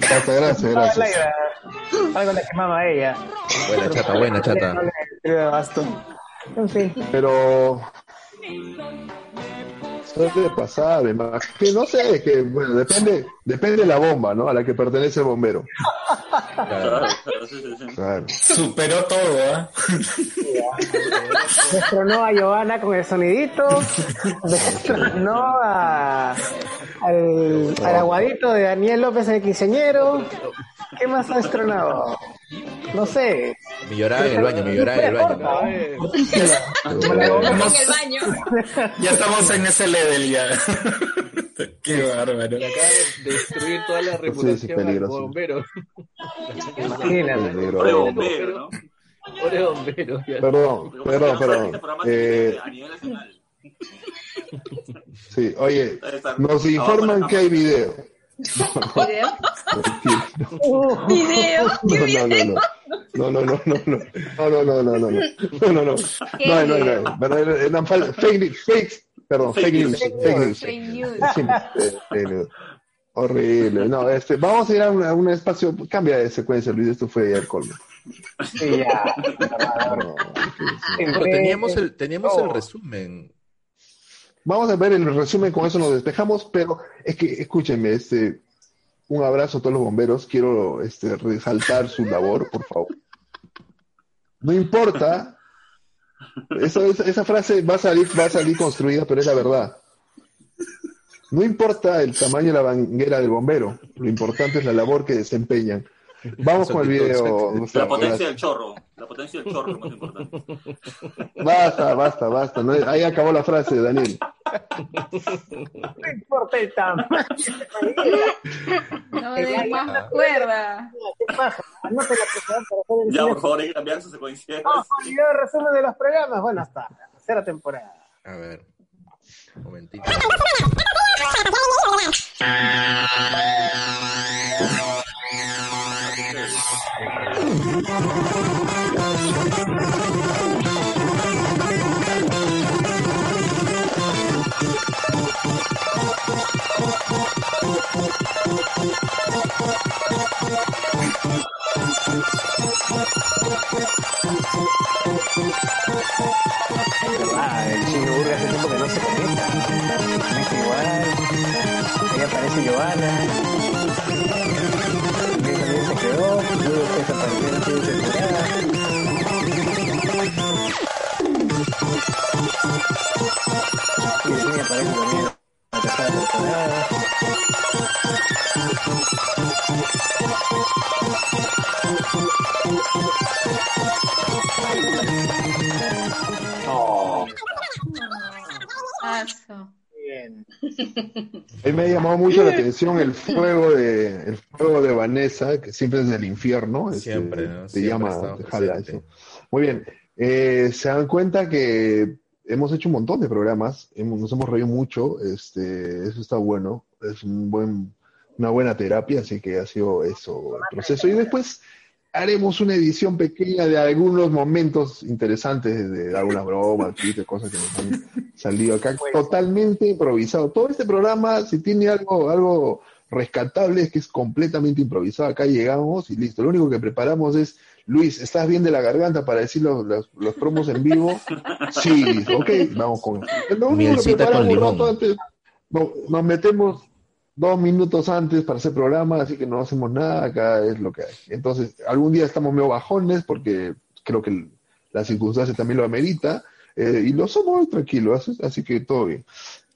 Gracias, gracias, gracias. Algo le quemaba a ella. Buena chata, buena chata. En fin. Pero. Suele pasar. Que no sé, es que, bueno, depende, depende de la bomba, ¿no? A la que pertenece el bombero. Claro. Superó todo, ¿ah? Destronó a Giovanna con el sonidito. Destronó a, al, al aguadito de Daniel López el quinceañero. ¿Qué más ha destronado? No sé. Me lloraba en el baño, me lloraba en el baño. En el baño. Ya estamos en ese level ya. Qué bárbaro. Le acaba de destruir toda la sí, reputación al bombero. Imagínate. Pobre bombero, ¿no? Pobre bombero. Perdón, perdón, perdón. Este programa Eh, a nivel nacional. Sí, oye, nos informan que hay video. ¿Video? No, ¿Video? ¿Qué no, video? no, no, no, no, no, no, no, no, no, no, no, no, no, no, ¿Qué no, no, no, fake, news, fake, perdón, Fake news, fake news, eh, horrible, no, este, vamos a ir a un, a un espacio, cambia de secuencia, Luis, esto fue el colmo. Sí, ya. No, Pero teníamos el, teníamos el resumen. Vamos a ver el resumen, con eso nos despejamos, pero es que, escúchenme, este, un abrazo a todos los bomberos, quiero este, resaltar su labor, por favor. No importa, esa, esa frase va a salir, va a salir construida, pero es la verdad. No importa el tamaño de la manguera del bombero, lo importante es la labor que desempeñan. Vamos con el video. La potencia gracias. del chorro. La potencia del chorro es más importante. Basta, basta, basta. no- ahí acabó la frase, Daniel. No importa el tamaño. No de más cuerda. Hacer el Ya, por favor, hay que cambiar su secuencia. Vamos con el video de resumen de los programas. Bueno, hasta la tercera temporada. A ver. Un momentito. Ah, el chino Burga hace tiempo que no se conecta. Conecta igual. Ahí aparece Giovanna. Siguiente temporada. Virginia aparece también en la tercera temporada. Oh. Aso. A mí me ha llamado mucho la atención el fuego de el fuego de Vanessa, que siempre es del infierno. este, Siempre, ¿no? Siempre llama, jala eso. Muy bien. Eh, se dan cuenta que hemos hecho un montón de programas, hemos- nos hemos reído mucho, este, eso está bueno, es un buen, una buena terapia, así que ha sido eso el proceso. Y después haremos una edición pequeña de algunos momentos interesantes, de algunas bromas, chistes, cosas que nos han salido acá, totalmente improvisado. Todo este programa, si tiene algo, algo rescatable, es que es completamente improvisado. Acá llegamos y listo. Lo único que preparamos es, Luis, ¿estás bien de la garganta para decir los, los, los promos en vivo? Sí, listo, ok, vamos con eso. Lo único que con preparamos un limón. rato antes, no- nos metemos dos minutos antes para hacer programa, así que no hacemos nada, acá es lo que hay. Entonces, algún día estamos medio bajones porque creo que la circunstancia también lo amerita, eh, y lo somos tranquilos, así, así que todo bien.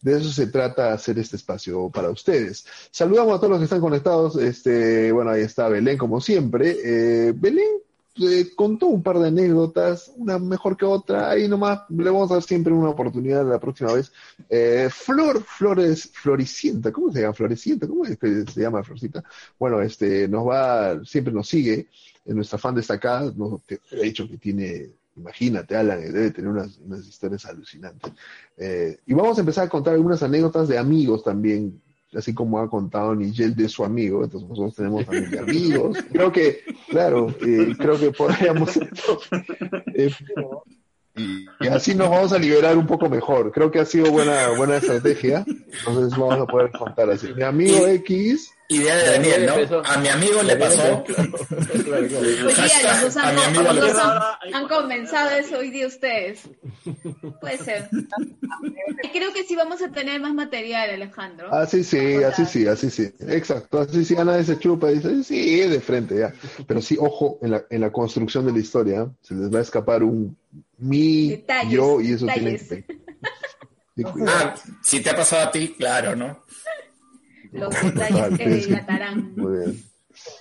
De eso se trata hacer este espacio para ustedes. Saludamos a todos los que están conectados. Este, bueno, ahí está Belén, como siempre. Eh, Belén eh, contó un par de anécdotas, una mejor que otra. Ahí nomás le vamos a dar siempre una oportunidad la próxima vez. Eh, Flor, Flores, Floricienta, ¿cómo se llama? Floricienta, ¿cómo es que se llama Florcita? Bueno, este, nos va, siempre nos sigue, es nuestra fan destacada, nos, he dicho que tiene, imagínate, Alan, eh, debe tener unas, unas historias alucinantes. Eh, y vamos a empezar a contar algunas anécdotas de amigos también, así como ha contado Nigel de su amigo, entonces nosotros tenemos también de amigos. Creo que, claro, eh, creo que podríamos... eh, y, y así nos vamos a liberar un poco mejor. Creo que ha sido buena, buena estrategia. Entonces vamos a poder contar así. Mi amigo X. Idea de Daniel, ¿no? A mi amigo le pasó. A han, mi amigo los le pasó. han- comenzado eso hoy día ustedes. Puede ser. Y Creo que sí vamos a tener más material, Alejandro. Así sí, así sí, así sí. Exacto. Así sí, a nadie se chupa y dice, sí, de frente ya. Pero sí, ojo, en la, en la construcción de la historia, se les va a escapar un mi, Detalles, yo, y eso detalles. tiene que... Ah, si te ha pasado a ti, claro, ¿no? Los detalles que sí. dilatarán. Muy bien.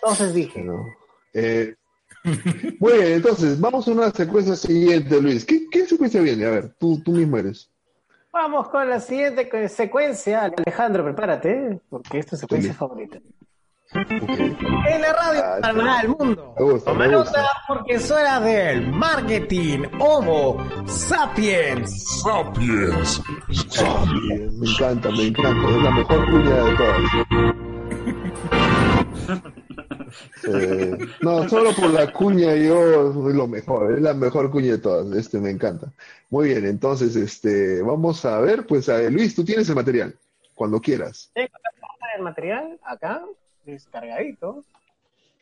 Entonces dije, ¿no? Eh, muy bien, entonces, vamos a una secuencia siguiente, Luis. ¿Qué, qué secuencia viene? A ver, tú, tú mismo eres. vamos con la siguiente secuencia. Alejandro, prepárate, porque esta es tu secuencia favorita. En la radio Ah, salvará al mundo. Me gusta, Toma me gusta. nota porque es hora del marketing Homo Sapiens. Sapiens. Me encanta, me encanta. Es la mejor cuña de todas. Eh, no, solo por la cuña yo soy lo mejor, es la mejor cuña de todas, este me encanta. Muy bien, entonces este vamos a ver, pues a ver, Luis, tú tienes el material, cuando quieras. Tengo el material acá, descargadito,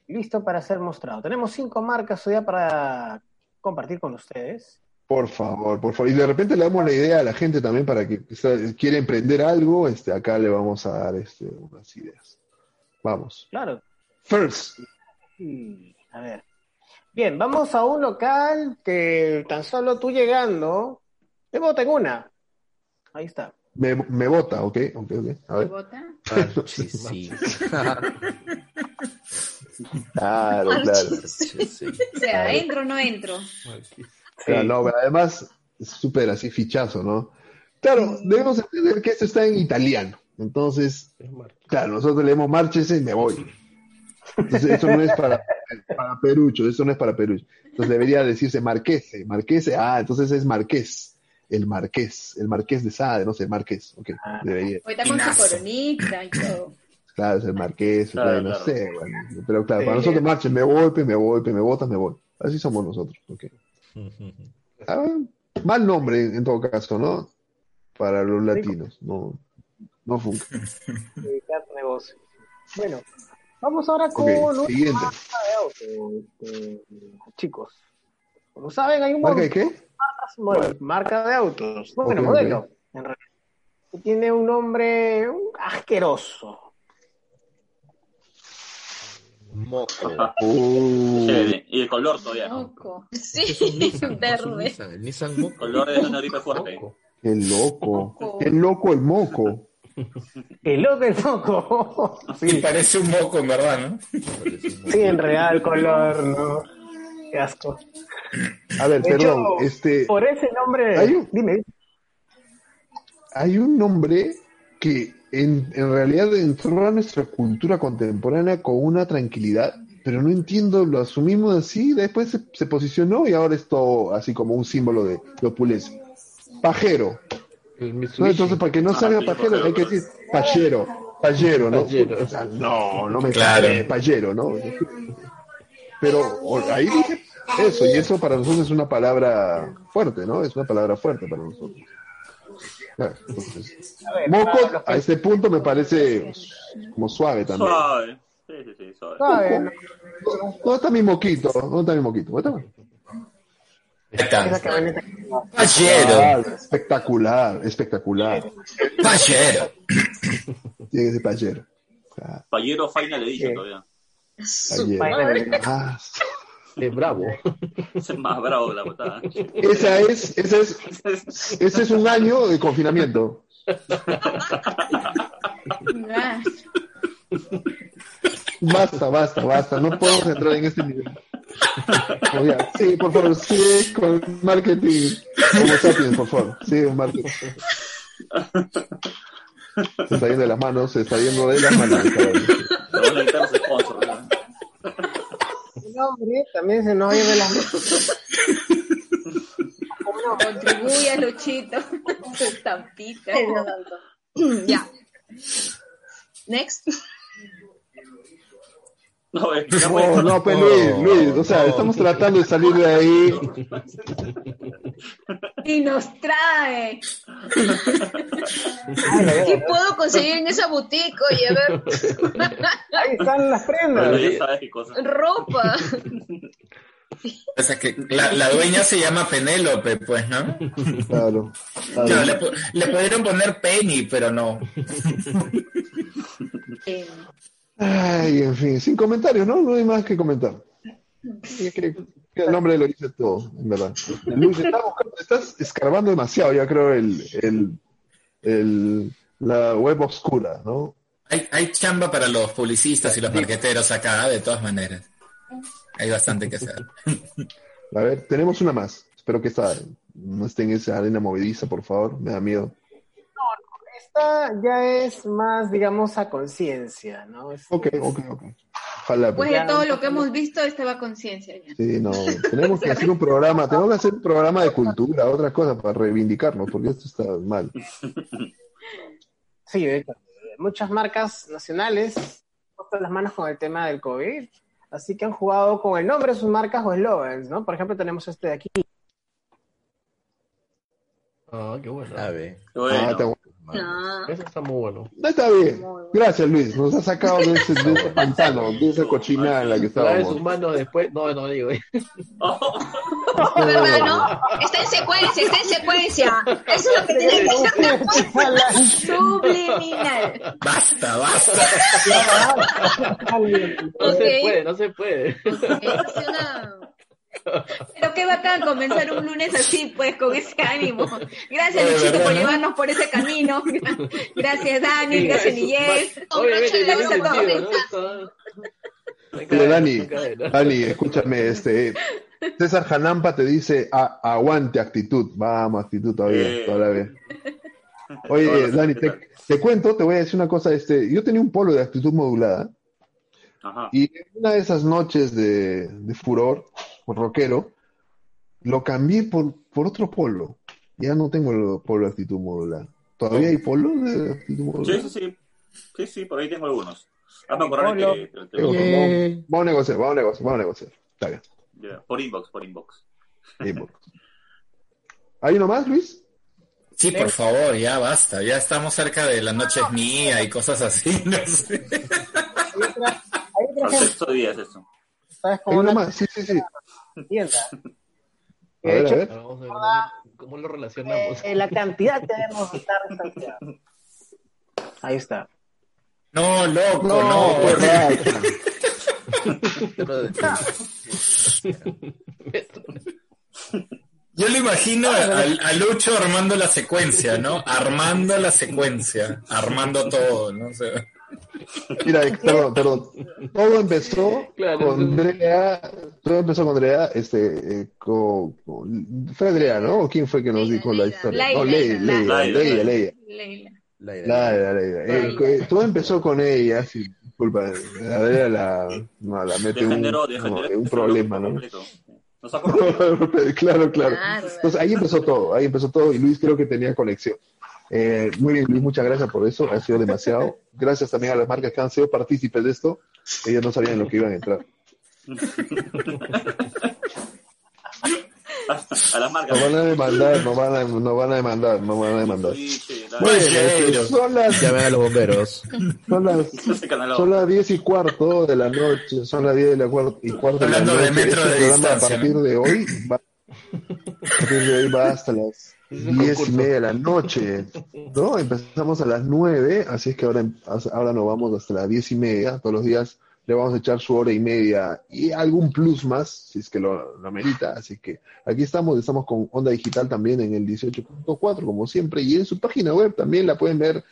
listo para ser mostrado. Tenemos cinco marcas hoy para compartir con ustedes. Por favor, por favor. Y de repente le damos la idea a la gente también para que sea, quiere emprender algo, este acá le vamos a dar este, unas ideas. Vamos. Claro. First. Y, a ver. Bien, vamos a un local que tan solo tú llegando, te boten una. Ahí está. Me, me vota, ok, ok, ok. A ver. ¿Bota? sí, sí. Claro, claro. O sea, ¿entro o no entro? Claro, no, pero además es súper así fichazo, ¿no? Claro, debemos entender que esto está en italiano. Entonces, claro, nosotros leemos márchese y me voy. Entonces, eso no es para, para Perucho, eso no es para Perucho. Entonces debería decirse marquese, marquese, ah, entonces es marqués, el marqués, el marqués de Sade, no sé, marqués, ok. Hoy está con su coronita y todo. Claro, es el marqués, Claro, claro, no claro. sé, bueno, pero claro, Sí. para nosotros marche, me voy, pe, me voy, pe, me votas, me voy. Así somos nosotros, ok. Ah, mal nombre en todo caso, ¿no? Para los latinos, no, no funca. Dedicar negocio. Bueno, vamos ahora con Ok, una siguiente. marca de auto, este, chicos. Como saben, hay un ¿Marca de qué? Marcas, bueno, marca de autos, bueno, modelo, ok. en realidad. Que tiene un nombre asqueroso. Moco. Uh. Y el color todavía. ¿no? Moco. Sí, es verde. Nissan, el Nissan Moco. Color de una gripe fuerte. Qué loco. Qué loco el moco. ¡Qué loco el moco! Sí, parece un moco, en verdad, ¿no? Sí, en real color, ¿no? Qué asco. A ver, De perdón, hecho, este, Por ese nombre. Hay un- Dime. hay un nombre que en, en realidad entró a nuestra cultura contemporánea con una tranquilidad, pero no entiendo, lo asumimos así, después se, se posicionó y ahora es todo así como un símbolo de, de opulencia. Pajero. Entonces, para que no Ah, salga pajero, pajero, hay que decir payero, payero, ¿no? Payero. O sea, no, no me Claro. sale payero, ¿no? Pero ahí dije eso, y eso para nosotros es una palabra fuerte, ¿no? Es una palabra fuerte para nosotros. Claro, entonces, A ver, moco a este punto me parece como suave también. Suave. Sí, sí, sí, suave. Suave, ¿no? ¿Dónde está mi moquito? ¿Dónde está mi moquito? ¿Dónde está? Está. Payero, Claro, espectacular, espectacular. payero. Tiene que ser payero. Claro, Payero Final Edition todavía. payero. Ah, Es bravo. Es más bravo que la botada. esa es, esa es, ese es un año de confinamiento. Basta, basta, basta. No podemos entrar en este nivel. Oh. Sí, por favor, sigue con marketing. Como sapiens, por favor. Sigue con marketing. Se está yendo de las manos, se está yendo de las manos. A quitar los sponsors. ¿No? Nombre también se nos lleva las contribuye a Luchito. Su estampita. Ya. Next. No, ya No, no, pues Luis, Luis, o sea, estamos tratando de salir de ahí. Y nos trae. ¿Qué puedo conseguir en esa boutique? Oye, a ver. Ahí están las prendas. ya sabes qué cosa. Ropa. O sea que la, la dueña se llama Penélope, pues, ¿no? Claro. No, le, pu- le pudieron poner Penny, pero no. Ay, en fin, sin comentarios, ¿no? No hay más que comentar. Es que- que el nombre lo dice todo, en verdad. Luis, estás, buscando- estás escarbando demasiado, ya creo, el, el, el- la web oscura, ¿no? Hay, hay chamba para los publicistas y los marqueteros acá, de todas maneras. Hay bastante que hacer. A ver, tenemos una más. Espero que esta no esté en esa arena movediza, por favor. Me da miedo. Esta ya es más, digamos, a conciencia, ¿no? Es- Ok, ok, ok. Ojalá. Después pues. de todo lo que hemos visto, esta va a conciencia ya. Sí, no. Tenemos que hacer un programa, tenemos que hacer un programa de cultura, otra cosa, para reivindicarnos, porque esto está mal. Sí, de hecho, muchas marcas nacionales han puesto las manos con el tema del COVID, así que han jugado con el nombre de sus marcas o eslogans, ¿no? Por ejemplo, tenemos este de aquí. Ah, qué bueno. A ver. Bueno, Ah. No. Eso está muy bueno. No, está bien. Gracias, Luis. Nos ha sacado de ese, de ese pantano, de esa cochinada en la que Trae sus estábamos. manos después. No, no digo. ¿Verdad, no? Está en secuencia, está en secuencia. Eso es lo que tiene que ser. Subliminal. Basta, basta. No se puede, no se puede. Es una- Pero qué bacán comenzar un lunes así, pues, con ese ánimo. Gracias, Luchito, verdad, por ¿no? llevarnos por ese camino. Gracias, Dani. Sí, Gracias, Miguel. Obviamente Gracias tiene a todos. sentido, ¿no? Dani. Dani, escúchame, este, César Janampa te dice, "A- aguante actitud. Vamos, actitud todavía, Eh. todavía. Oye, Dani, ¿qué te, te cuento, te voy a decir una cosa, este, yo tenía un polo de actitud modulada, Ajá. Y en una de esas noches de, de furor, rockero, lo cambié por, por otro polo. Ya no tengo el polo de actitud modular. ¿Todavía hay polo de actitud modular? Sí, sí, sí. Sí, sí, por ahí tengo algunos. Que... que- que- Tengo- Yeah. vamos, vamos a negociar, vamos a negociar, vamos a negociar. Está bien. por inbox, por inbox. Voy. ¿Hay uno más, Luis? Sí, por favor, ya basta. Ya estamos cerca de la noche es mía y cosas así. No sé. Hay otra, hay otra Al gente, sexto día es eso. ¿Sabes? Hay Como uno una más, sí, sí, sí. tienda. A ver, a hecho, ver. Ahora Vamos a ver cómo, cómo lo relacionamos. eh, la cantidad que debemos estar distanciados. Ahí está. No, loco, No, no. raro. Yo le imagino a, a Lucho armando la secuencia, ¿no? Armando la secuencia, armando todo, ¿no? O sea, Mira, eh, perdón, perdón. Todo empezó con Drea, todo empezó con Drea, este, eh, con, con- fue Drea, ¿no? ¿O quién fue que nos dijo la historia? No, Leila, Leila. Leila, Leila, Leila. Leila. Leila, Leila. Eh, co- todo empezó con ella, sí, disculpa, la Drea la, no, la mete un, un problema, ¿no? claro, claro. Claro. Entonces ahí empezó todo, ahí empezó todo y Luis creo que tenía conexión. Eh, muy bien, Luis, muchas gracias por eso, ha sido demasiado. Gracias también a las marcas que han sido partícipes de esto. Ellos no sabían en lo que iban a entrar. A las marcas. Nos van a demandar, nos van a, nos van a demandar, nos van a demandar. Sí, sí, Muy bien, este, son las, Llamen a los bomberos. son las, son las 10 y cuarto de la noche, son las 10 de la cuar- y cuarto de la Hablando de noche. metro Este de programa a partir de hoy va, a partir de hoy va hasta las 10 y media de la noche. ¿no? Empezamos a las 9, así es que ahora, ahora nos vamos hasta las 10 y media. Todos los días le vamos a echar su hora y media y algún plus más, si es que lo, lo amerita. Así que aquí estamos, estamos con Onda Digital también en el 18.4, como siempre, y en su página web también la pueden ver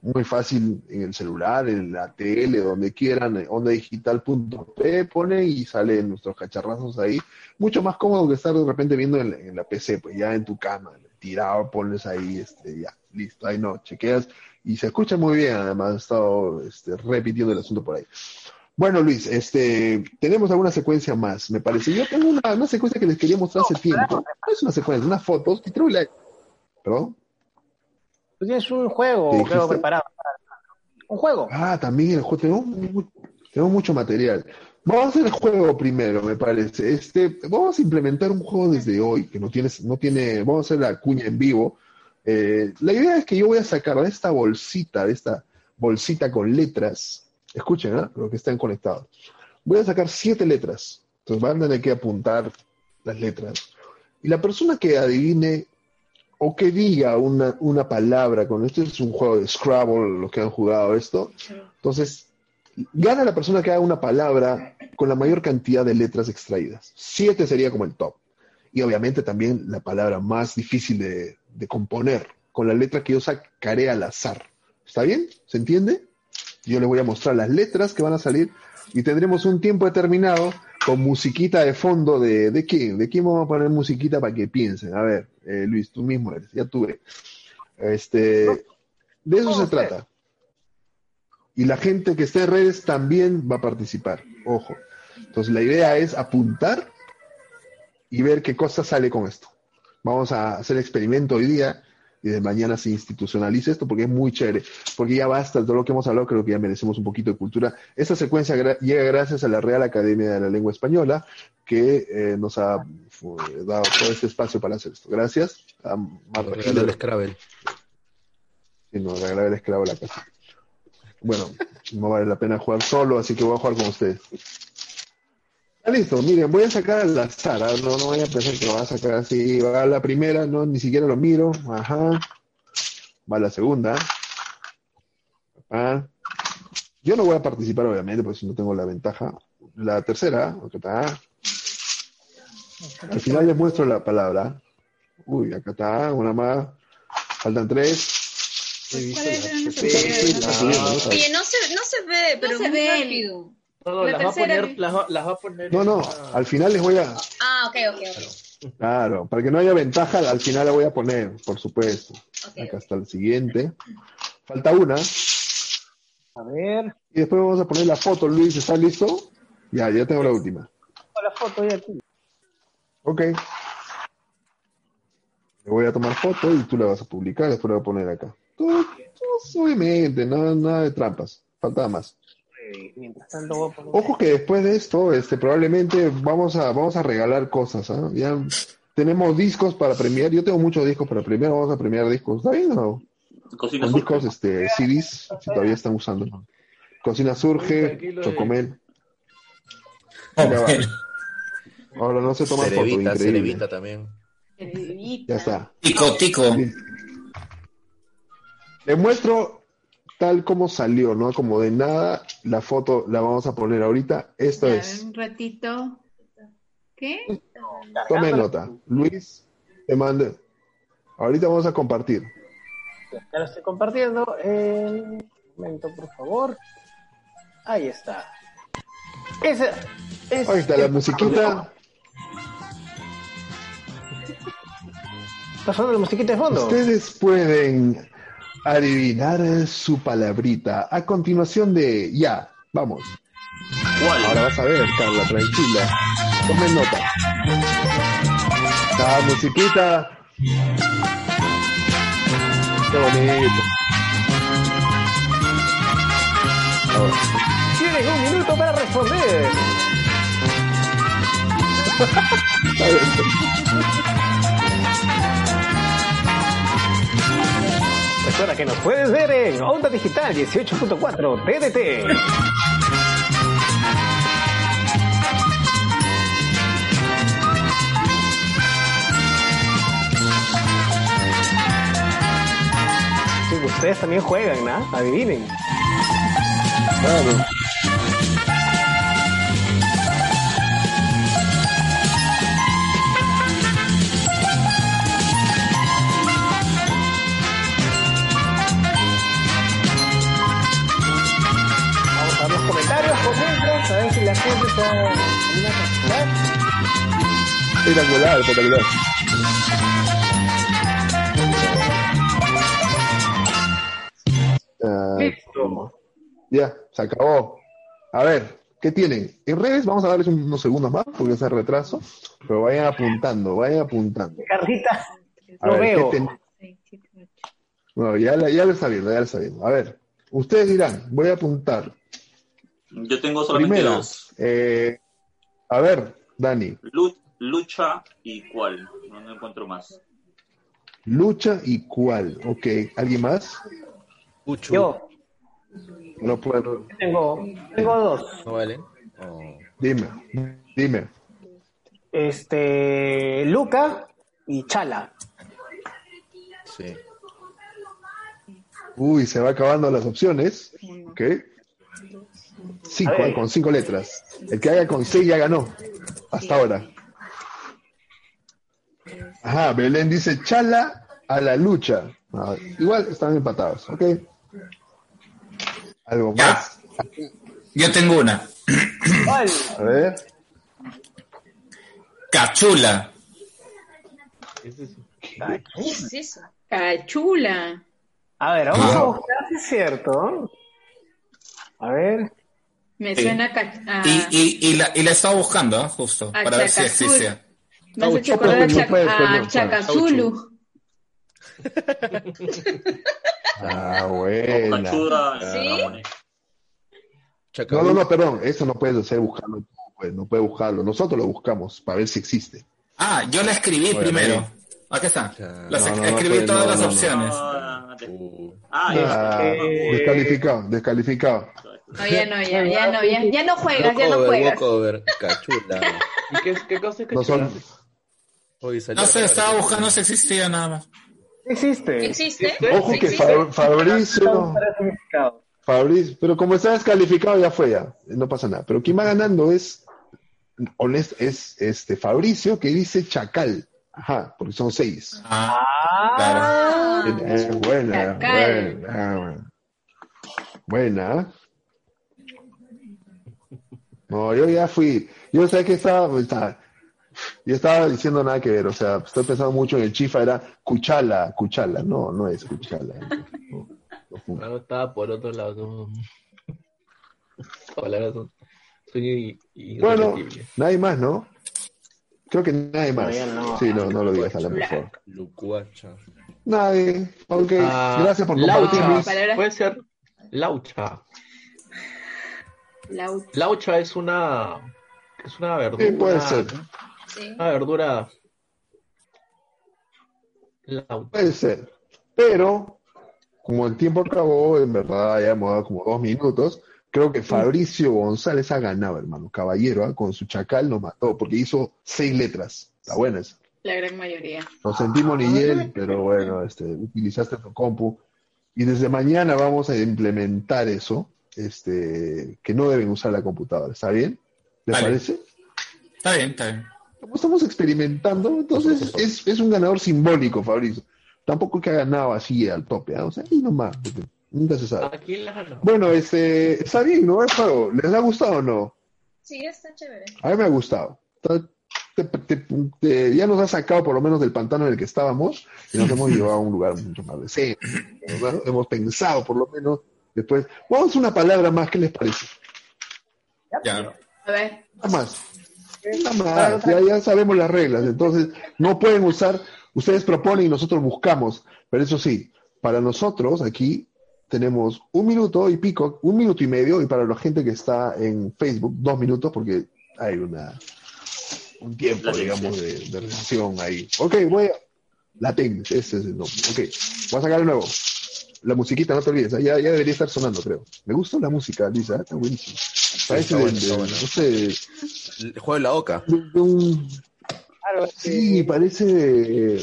muy fácil en el celular, en la tele, donde quieran, eh, ondadigital.p pone y salen nuestros cacharrazos ahí. Mucho más cómodo que estar de repente viendo en la, en la PC, pues ya en tu cama, tirado, pones ahí, este, ya, listo, ahí no, chequeas y se escucha muy bien, además he estado este, repitiendo el asunto por ahí. Bueno, Luis, este, tenemos alguna secuencia más, me parece. Yo tengo una, una secuencia que les quería mostrar hace tiempo. No es una secuencia, unas fotos, y la... ¿Perdón? Tú tienes un juego, ¿Qué creo, dijiste? preparado. Un juego. Ah, también el juego, tenemos, tenemos mucho material. Vamos a hacer el juego primero, me parece. Este, vamos a implementar un juego desde hoy, que no tiene, no tiene, vamos a hacer la cuña en vivo. Eh, la idea es que yo voy a sacar de esta bolsita, de esta bolsita con letras, escuchen, ¿ah? Los que están conectados. Voy a sacar siete letras. Entonces van a tener que apuntar las letras. Y la persona que adivine o que diga una, una palabra con esto es un juego de Scrabble, los que han jugado esto. Entonces, gana la persona que haga una palabra con la mayor cantidad de letras extraídas. Siete sería como el top. Y obviamente también la palabra más difícil de, de componer, con la letra que yo sacaré al azar. ¿Está bien? ¿Se entiende? Yo les voy a mostrar las letras que van a salir y tendremos un tiempo determinado con musiquita de fondo de, ¿de quién? ¿De quién vamos a poner musiquita para que piensen? A ver, eh, Luis, tú mismo eres, ya tuve. Este, de eso se trata. Y la gente que esté en redes también va a participar. Ojo. Entonces la idea es apuntar y ver qué cosa sale con esto. Vamos a hacer el experimento hoy día y de mañana se institucionalice esto porque es muy chévere, porque ya basta de todo lo que hemos hablado, creo que ya merecemos un poquito de cultura. Esta secuencia gra- llega gracias a la Real Academia de la Lengua Española que eh, nos ha fu- dado todo este espacio para hacer esto. Gracias a Marta el. Sí, nos regalaba el esclavo a la casa. Bueno, no vale la pena jugar solo, así que voy a jugar con ustedes. Ah, listo, miren, voy a sacar al azar, ah, no, no voy a pensar que lo voy a sacar así, va la primera, no, ni siquiera lo miro, ajá, va la segunda, ah, yo no voy a participar obviamente, porque si no tengo la ventaja, la tercera, acá está, al final les muestro la palabra, uy, acá está, una más, faltan tres, Oye, no se, no se ve, pero se muy ve. rápido. No, no, La las va, a poner, vi- las, va, las va a poner. no, no, al final les voy a, Ah, ok, ok, ok. Claro, para que no haya ventaja, al final la voy a poner, por supuesto. Acá está el siguiente. Falta una. A ver. Y después vamos a poner la foto, Luis, ¿estás listo? Ya, ya tengo la última. La foto ya aquí. Ok. Le voy a tomar foto y tú la vas a publicar, después la voy a poner acá. Todo, todo suavemente, nada, nada de trampas. Faltaba más. Mientras tanto. Ojo que después de esto, este, probablemente vamos a, vamos a regalar cosas, ¿ah? Ya tenemos discos para premiar. Yo tengo muchos discos para premiar, vamos a premiar discos. ¿Está bien o no? Cocina discos, este, CDs, si todavía están usando. Cocina Surge, eh. Chocomel. Ahora no se toma foto, Cerevita, increíble. Cerevita también. Ya está. Tico, tico. Le muestro tal como salió, ¿no? Como de nada, la foto la vamos a poner ahorita. Esto Ya, es. Un ratito. ¿Qué? Tome nota. Luis, te mande. Ahorita vamos a compartir. Ya lo estoy compartiendo. Eh, un momento, por favor. Ahí está. Ese, es Ahí está la musiquita. ¿Está sonando la musiquita de fondo? Ustedes pueden adivinar su palabrita a continuación de ya. Vamos. Ahora vas a ver, Carla, tranquila. Tomen nota. La musiquita. Qué bonito. Ahora. Tienes un minuto para responder. Recuerda que nos puedes ver en Onda Digital 18.4 TDT. Ustedes también juegan, ¿no? Adivinen. Claro. La gente está. Espectacular, espectacular. Ah, Listo. ya, se acabó. A ver, ¿qué tienen? En redes vamos a darles un- unos segundos más porque es el retraso, pero vayan apuntando, vayan apuntando. Carlita, lo ver, ¿qué veo. Bueno, ya, la- ya lo está viendo, ya lo está viendo. A ver, ustedes dirán, voy a apuntar. Yo tengo solamente Primera, dos. eh, a ver, Dani, Lu- lucha y cuál. No, no encuentro más. lucha y cuál. Ok, ¿alguien más? Yo No puedo. tengo, tengo dos. ¿No valen? Dime, dime. Este, Luca y Chala. Sí. Uy, se va acabando las opciones. Ok. Cinco, eh, con cinco letras. El que haga con seis ya ganó. Hasta ahora. Ajá, Belén dice chala a la lucha. Ah, igual están empatados, ¿ok? ¿Algo más? Yo tengo una. A ver. Cachula. ¿Qué es eso? Cachula. A ver, vamos a buscar si es cierto. A ver. Me Sí. suena a, ca- a- Y, y, y, la, y la estaba buscando, ¿ah? justo, A para ver si existía. me Chauchu, acordar a, Chac- Chacazulu. Ah, buena. ¿Sí? No, no, no, perdón. Eso no puedes hacer buscarlo tú, pues, no puedes buscarlo. Nosotros lo buscamos para ver si existe. Ah, yo la escribí Bueno, primero. ahí. Aquí está. Ya. Las No, no, no, escribí todas no, las no, no. opciones. Ah, Uh, ah, Ah, Eh, descalificado, descalificado. No, ya no, ya, ya no, ya, ya no juegas, ya no juegas. walkover, cachula. ¿Y qué, qué cosa es que No son, Oye, salió No sé, estaba buscando si existía nada más. Existe. ¿Existe? Ojo que Fabricio. Fabricio, pero como está descalificado ya fue ya, no pasa nada. Pero quien va ganando es, honest, es este Fabricio que dice Chacal. Ajá, porque son seis. Ah, Ah, Eh, buena, Chacal. buena, buena. No, yo ya fui, yo sé que estaba, estaba- yo estaba diciendo nada que ver, o sea, estoy pensando mucho en el chifa, era Cuchala, Cuchala, no, no es Cuchala. no, no estaba por otro lado. Palabras son, i- Bueno, nadie más, ¿no? Creo que nadie más. no. Sí, no, no lo digas, Alan, por favor. Lucuacha. Nadie. Ok, Ah, gracias por compartir, Puede ser laucha. Lau- Laucha es una es una verdura. Sí, puede ser. Sí. Una verdura. Laucha. Puede ser. Pero, como el tiempo acabó, en verdad ya hemos dado como dos minutos, creo que Fabricio González ha ganado, hermano. Caballero, ¿ah? con su chacal nos mató, porque hizo seis letras. Está buena esa. La gran mayoría. Nos sentimos ni él, pero bueno, este, utilizaste tu compu. Y desde mañana vamos a implementar eso, este, que no deben usar la computadora. ¿Está bien? ¿Les Vale. parece? Está bien, está bien. como estamos experimentando, entonces es, es un ganador simbólico, Fabrizio. Tampoco que ha ganado así al tope, ¿ah? o sea, ahí nomás, nunca se sabe. Aquí la ganó. Bueno, este, está bien, ¿no? Álvaro? ¿Les ha gustado o no? Sí, está chévere. A mí me ha gustado. Está- te- te- te- ya nos ha sacado por lo menos del pantano en el que estábamos y nos hemos llevado a un lugar mucho más decente. ¿no? Hemos pensado por lo menos después. Vamos a una palabra más, ¿qué les parece? Ya. A ver. Nada más. Nada más. Ya, ya sabemos las reglas. Entonces, no pueden usar, ustedes proponen y nosotros buscamos. Pero eso sí, para nosotros aquí tenemos un minuto y pico, un minuto y medio, y para la gente que está en Facebook, dos minutos, porque hay una un tiempo, digamos, de, de recesión ahí. Ok, voy a... Latencia, ese es el nombre. Ok, voy a sacar de nuevo. La musiquita, no te olvides, ¿eh? ya, ya debería estar sonando, creo. Me gusta la música, Lisa, está buenísimo. Parece está de- bueno, de- bueno. no sé, El juego de la oca. de- de un... Sí, parece...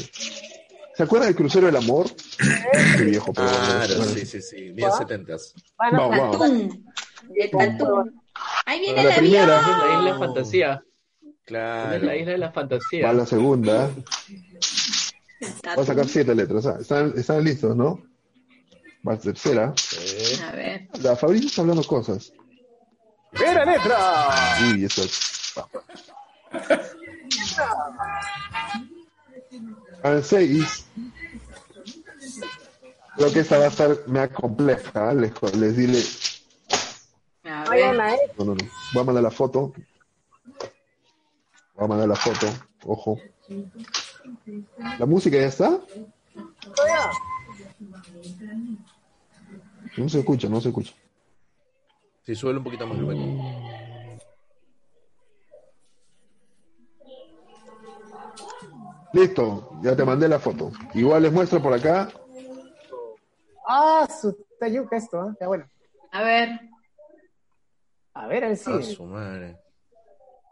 ¿Se acuerdan del crucero del amor? Qué viejo, pero Claro, bueno. sí, sí, sí. Bien setentas. Vamos, vamos. Tatún. De Tatún. Ahí viene la el primera. La isla de fantasía. Claro. La isla de la fantasía. Va la segunda. Voy a sacar siete letras. ah. ¿Están, están listos, no? Va la tercera. A ver. La Fabricio está hablando cosas. ¡Primera letra! Uy, eso es. Al seis. Creo que esta va a estar más compleja. Les, les dile. A Vayan ver. a No, no, no. Voy a mandar la foto. Voy a mandar la foto. Ojo. ¿La música ya está? No se escucha, no se escucha. Sí, suele un poquito más el. Listo, ya te mandé la foto. Igual les muestro por acá. Ah, su tayuca esto, ¿ah? Ya bueno. A ver. A ver, a ver si. A su madre.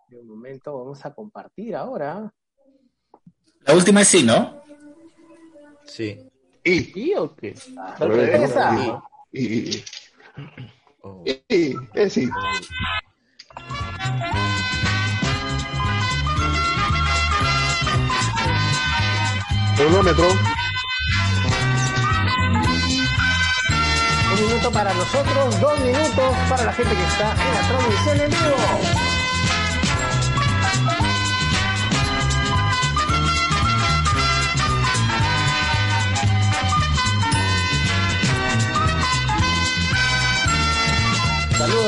De un momento vamos a compartir ahora. La última es sí, ¿no? Sí. Y. ¿Y o qué? Al revés, ¿no? Esa. Y. Oh. Y, sí. Cronómetro. Un minuto para nosotros, dos minutos para la gente que está en la transmisión en vivo.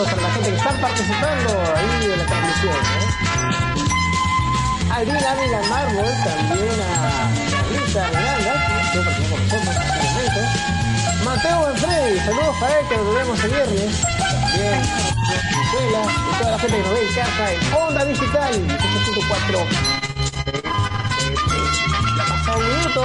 Para la gente que están participando ahí de la transmisión. ¿eh? Aldina Ávila Mármol, también a Rita Renalda, que estuvo con nosotros en este. Mateo saludos para él que nos vemos el viernes. También, Venezuela, toda la gente que nos ve en casa en Onda Digital 18.4. Eh, eh, Ya ha pasado un minuto.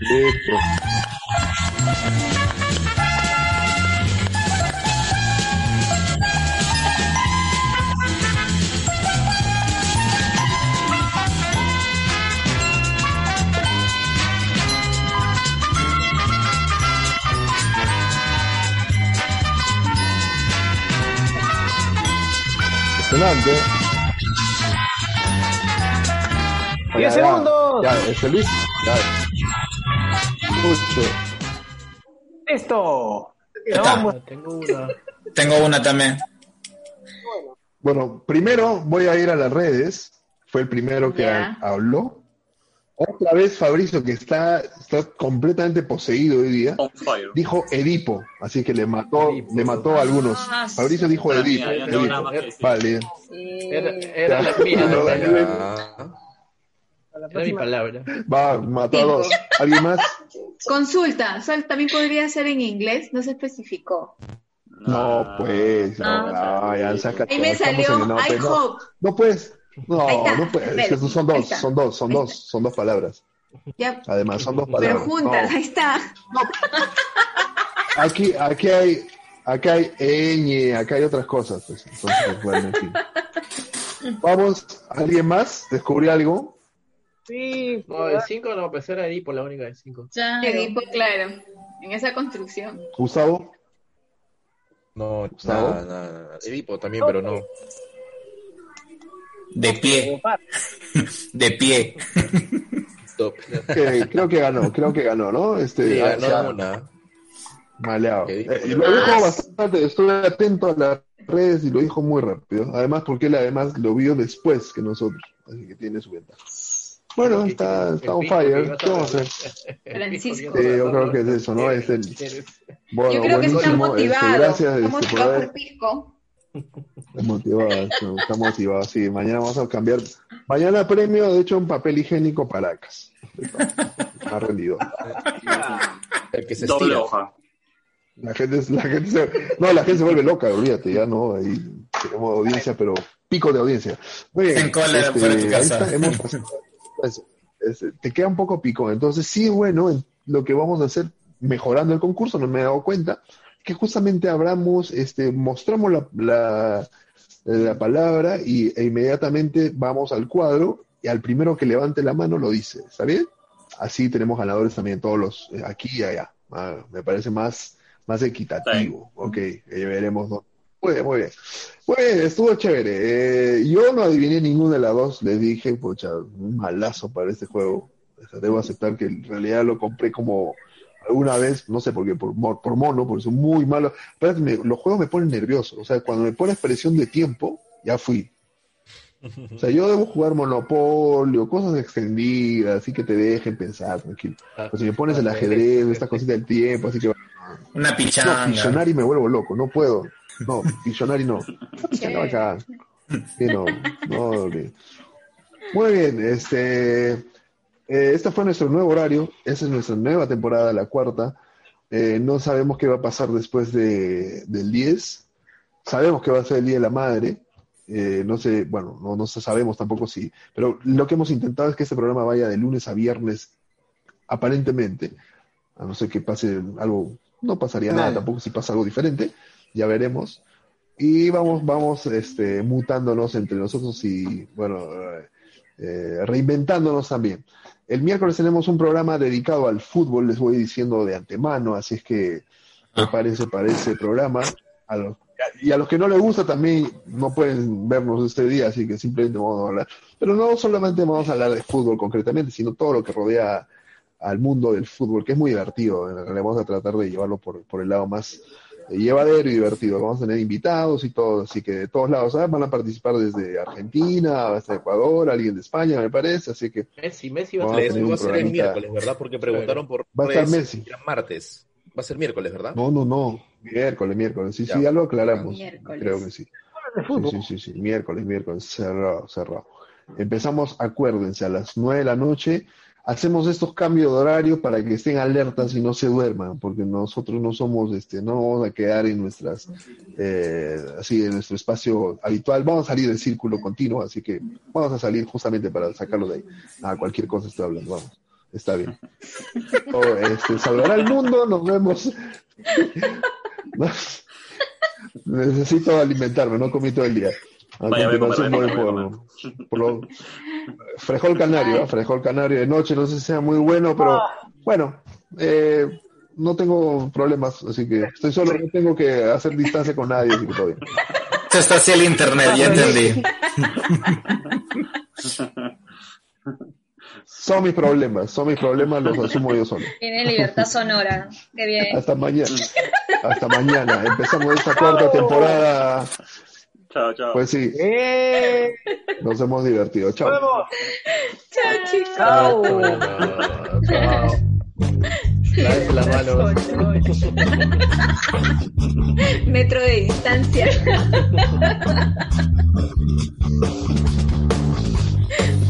Listo. Impresionante. Segundos. Ya, este Luis. Ya. Listo. Tengo una. Tengo una también. Bueno, primero voy a ir a las redes. Fue el primero que ha- habló. Otra vez Fabricio, que está, está completamente poseído hoy día, dijo Edipo, así que le mató, le mató a algunos. Ah, Fabricio dijo Edipo. Vale. Sí. Era, era la mía, No, era mi palabra. Va, dos. ¿Alguien más? Consulta. Sol también podría ser en inglés. No se especificó. No, pues, no, Ah. no, ya saca Ahí me salió en- no, I pues, no. hope. No, pues, No, está, no es que son dos, son dos, son dos, son dos palabras. Ya, Además, son dos palabras. pero juntas, No. ahí está. Aquí, aquí hay, acá hay ñ, acá hay otras cosas, pues. Entonces, pues, bueno, en fin. Vamos, ¿alguien más? ¿Descubrió algo? Sí, No, el 5 no, pues era Edipo la única de 5. Edipo, claro, en esa construcción. Gustavo. No, Gustavo. nada, nada, nada. Edipo también, pero no. De pie. De pie. Que creo que ganó, creo que ganó, ¿no? Este, Sí, ah, ganó o sea, una. Maleado. Eh, y lo dijo bastante, estuve atento a las redes y lo dijo muy rápido. Además, porque él además lo vio después que nosotros, así que tiene su ventaja. Bueno, está, está on fire. ¿Qué vamos a hacer? Francisco. Sí, yo creo que es eso, ¿no? Es el, bueno, Yo creo que este, motivado. gracias está este, por motivado haber por Pisco. Está motivado, está motivado, sí. Mañana vamos a cambiar. Mañana premio, de hecho, un papel higiénico Paracas. Ha rendido. El que se Doble estira. hoja. La gente, la gente se, no, la gente se vuelve loca, olvídate, ya no, ahí tenemos audiencia, pero pico de audiencia. Muy bien, En cola este, fuera de tu ahí casa. está, hemos este, te queda un poco pico, entonces sí, bueno, en- lo que vamos a hacer mejorando el concurso, no me he dado cuenta, que justamente abramos, este, mostramos la, la, la palabra y, e inmediatamente vamos al cuadro y al primero que levante la mano lo dice, ¿está bien? Así tenemos ganadores también todos los, eh, aquí y allá. Ah, me parece más, más equitativo, ok, eh, veremos. Muy bien, muy bien. Bien, estuvo chévere. Eh, yo no adiviné ninguna de las dos, les dije, pucha, un malazo para este juego. O sea, debo aceptar que en realidad lo compré como alguna vez, no sé por qué, por, por mono, porque son muy malos. Pero me- los juegos me ponen nervioso. O sea, cuando me pones presión de tiempo, ya fui. O sea, yo debo jugar Monopolio, cosas extendidas, así que te dejen pensar, tranquilo. Pero si me pones el ajedrez, estas cositas del tiempo, así que... Una No, pichanga. Pictionary me vuelvo loco, no puedo. No, Pictionary no. Pichanga acá. Sí, no, no, ok. Muy bien, este... eh, este fue nuestro nuevo horario, esa es nuestra nueva temporada, la cuarta. Eh, no sabemos qué va a pasar después de, del 10. Sabemos que va a ser el Día de la Madre. Eh, no sé, bueno, no, no sabemos tampoco si, pero lo que hemos intentado es que este programa vaya de lunes a viernes, aparentemente, a no ser que pase algo, no pasaría nada Nada. tampoco si pasa algo diferente, ya veremos. Y vamos, vamos este, mutándonos entre nosotros y, bueno, eh, eh, reinventándonos también. El miércoles tenemos un programa dedicado al fútbol, les voy diciendo de antemano, así es que prepárense para ese programa. A los- y a los que no les gusta también no pueden vernos este día, así que simplemente vamos a hablar. Pero no solamente vamos a hablar de fútbol concretamente, sino todo lo que rodea al mundo del fútbol, que es muy divertido. En realidad vamos a tratar de llevarlo por, por el lado más llevadero y divertido. Vamos a tener invitados y todo, así que de todos lados ¿sabes? van a participar desde Argentina hasta Ecuador, alguien de España, me parece, así que Messi, Messi va a ser va a ser el miércoles, ¿verdad? Porque preguntaron por Va a estar Messi. martes. Va a ser miércoles, ¿verdad? No, no, no. Miércoles, miércoles. Sí, Ya. sí, ya lo aclaramos. Miércoles. Creo que sí. Sí, sí, sí, sí. Miércoles, miércoles. Cerrado, cerrado. Empezamos, acuérdense, a las nueve de la noche. Hacemos estos cambios de horario para que estén alertas y no se duerman, porque nosotros no somos, este, no vamos a quedar en nuestras, eh, así, en nuestro espacio habitual. Vamos a salir del círculo continuo, así que vamos a salir justamente para sacarlo de ahí. A cualquier cosa estoy hablando, vamos. Está bien. O, este, salvará el mundo, nos vemos. Necesito alimentarme, no comí todo el día. A Vaya, continuación voy por, por lo- Frejol canario, ¿ah? frejol canario de noche, no sé si sea muy bueno, pero bueno, eh, no tengo problemas, así que estoy solo, no tengo que hacer distancia con nadie, así que todo bien. Esto está así el internet, ya entendí. Son mis problemas, son mis problemas, los asumo yo solo. Tiene libertad sonora. Qué bien. Hasta mañana, hasta mañana. Empezamos esta cuarta temporada. Chao, chao. Pues sí. ¡Eh! Nos hemos divertido. Chao. Chao, chicos. Chao. chao. Las manos. Metro de distancia.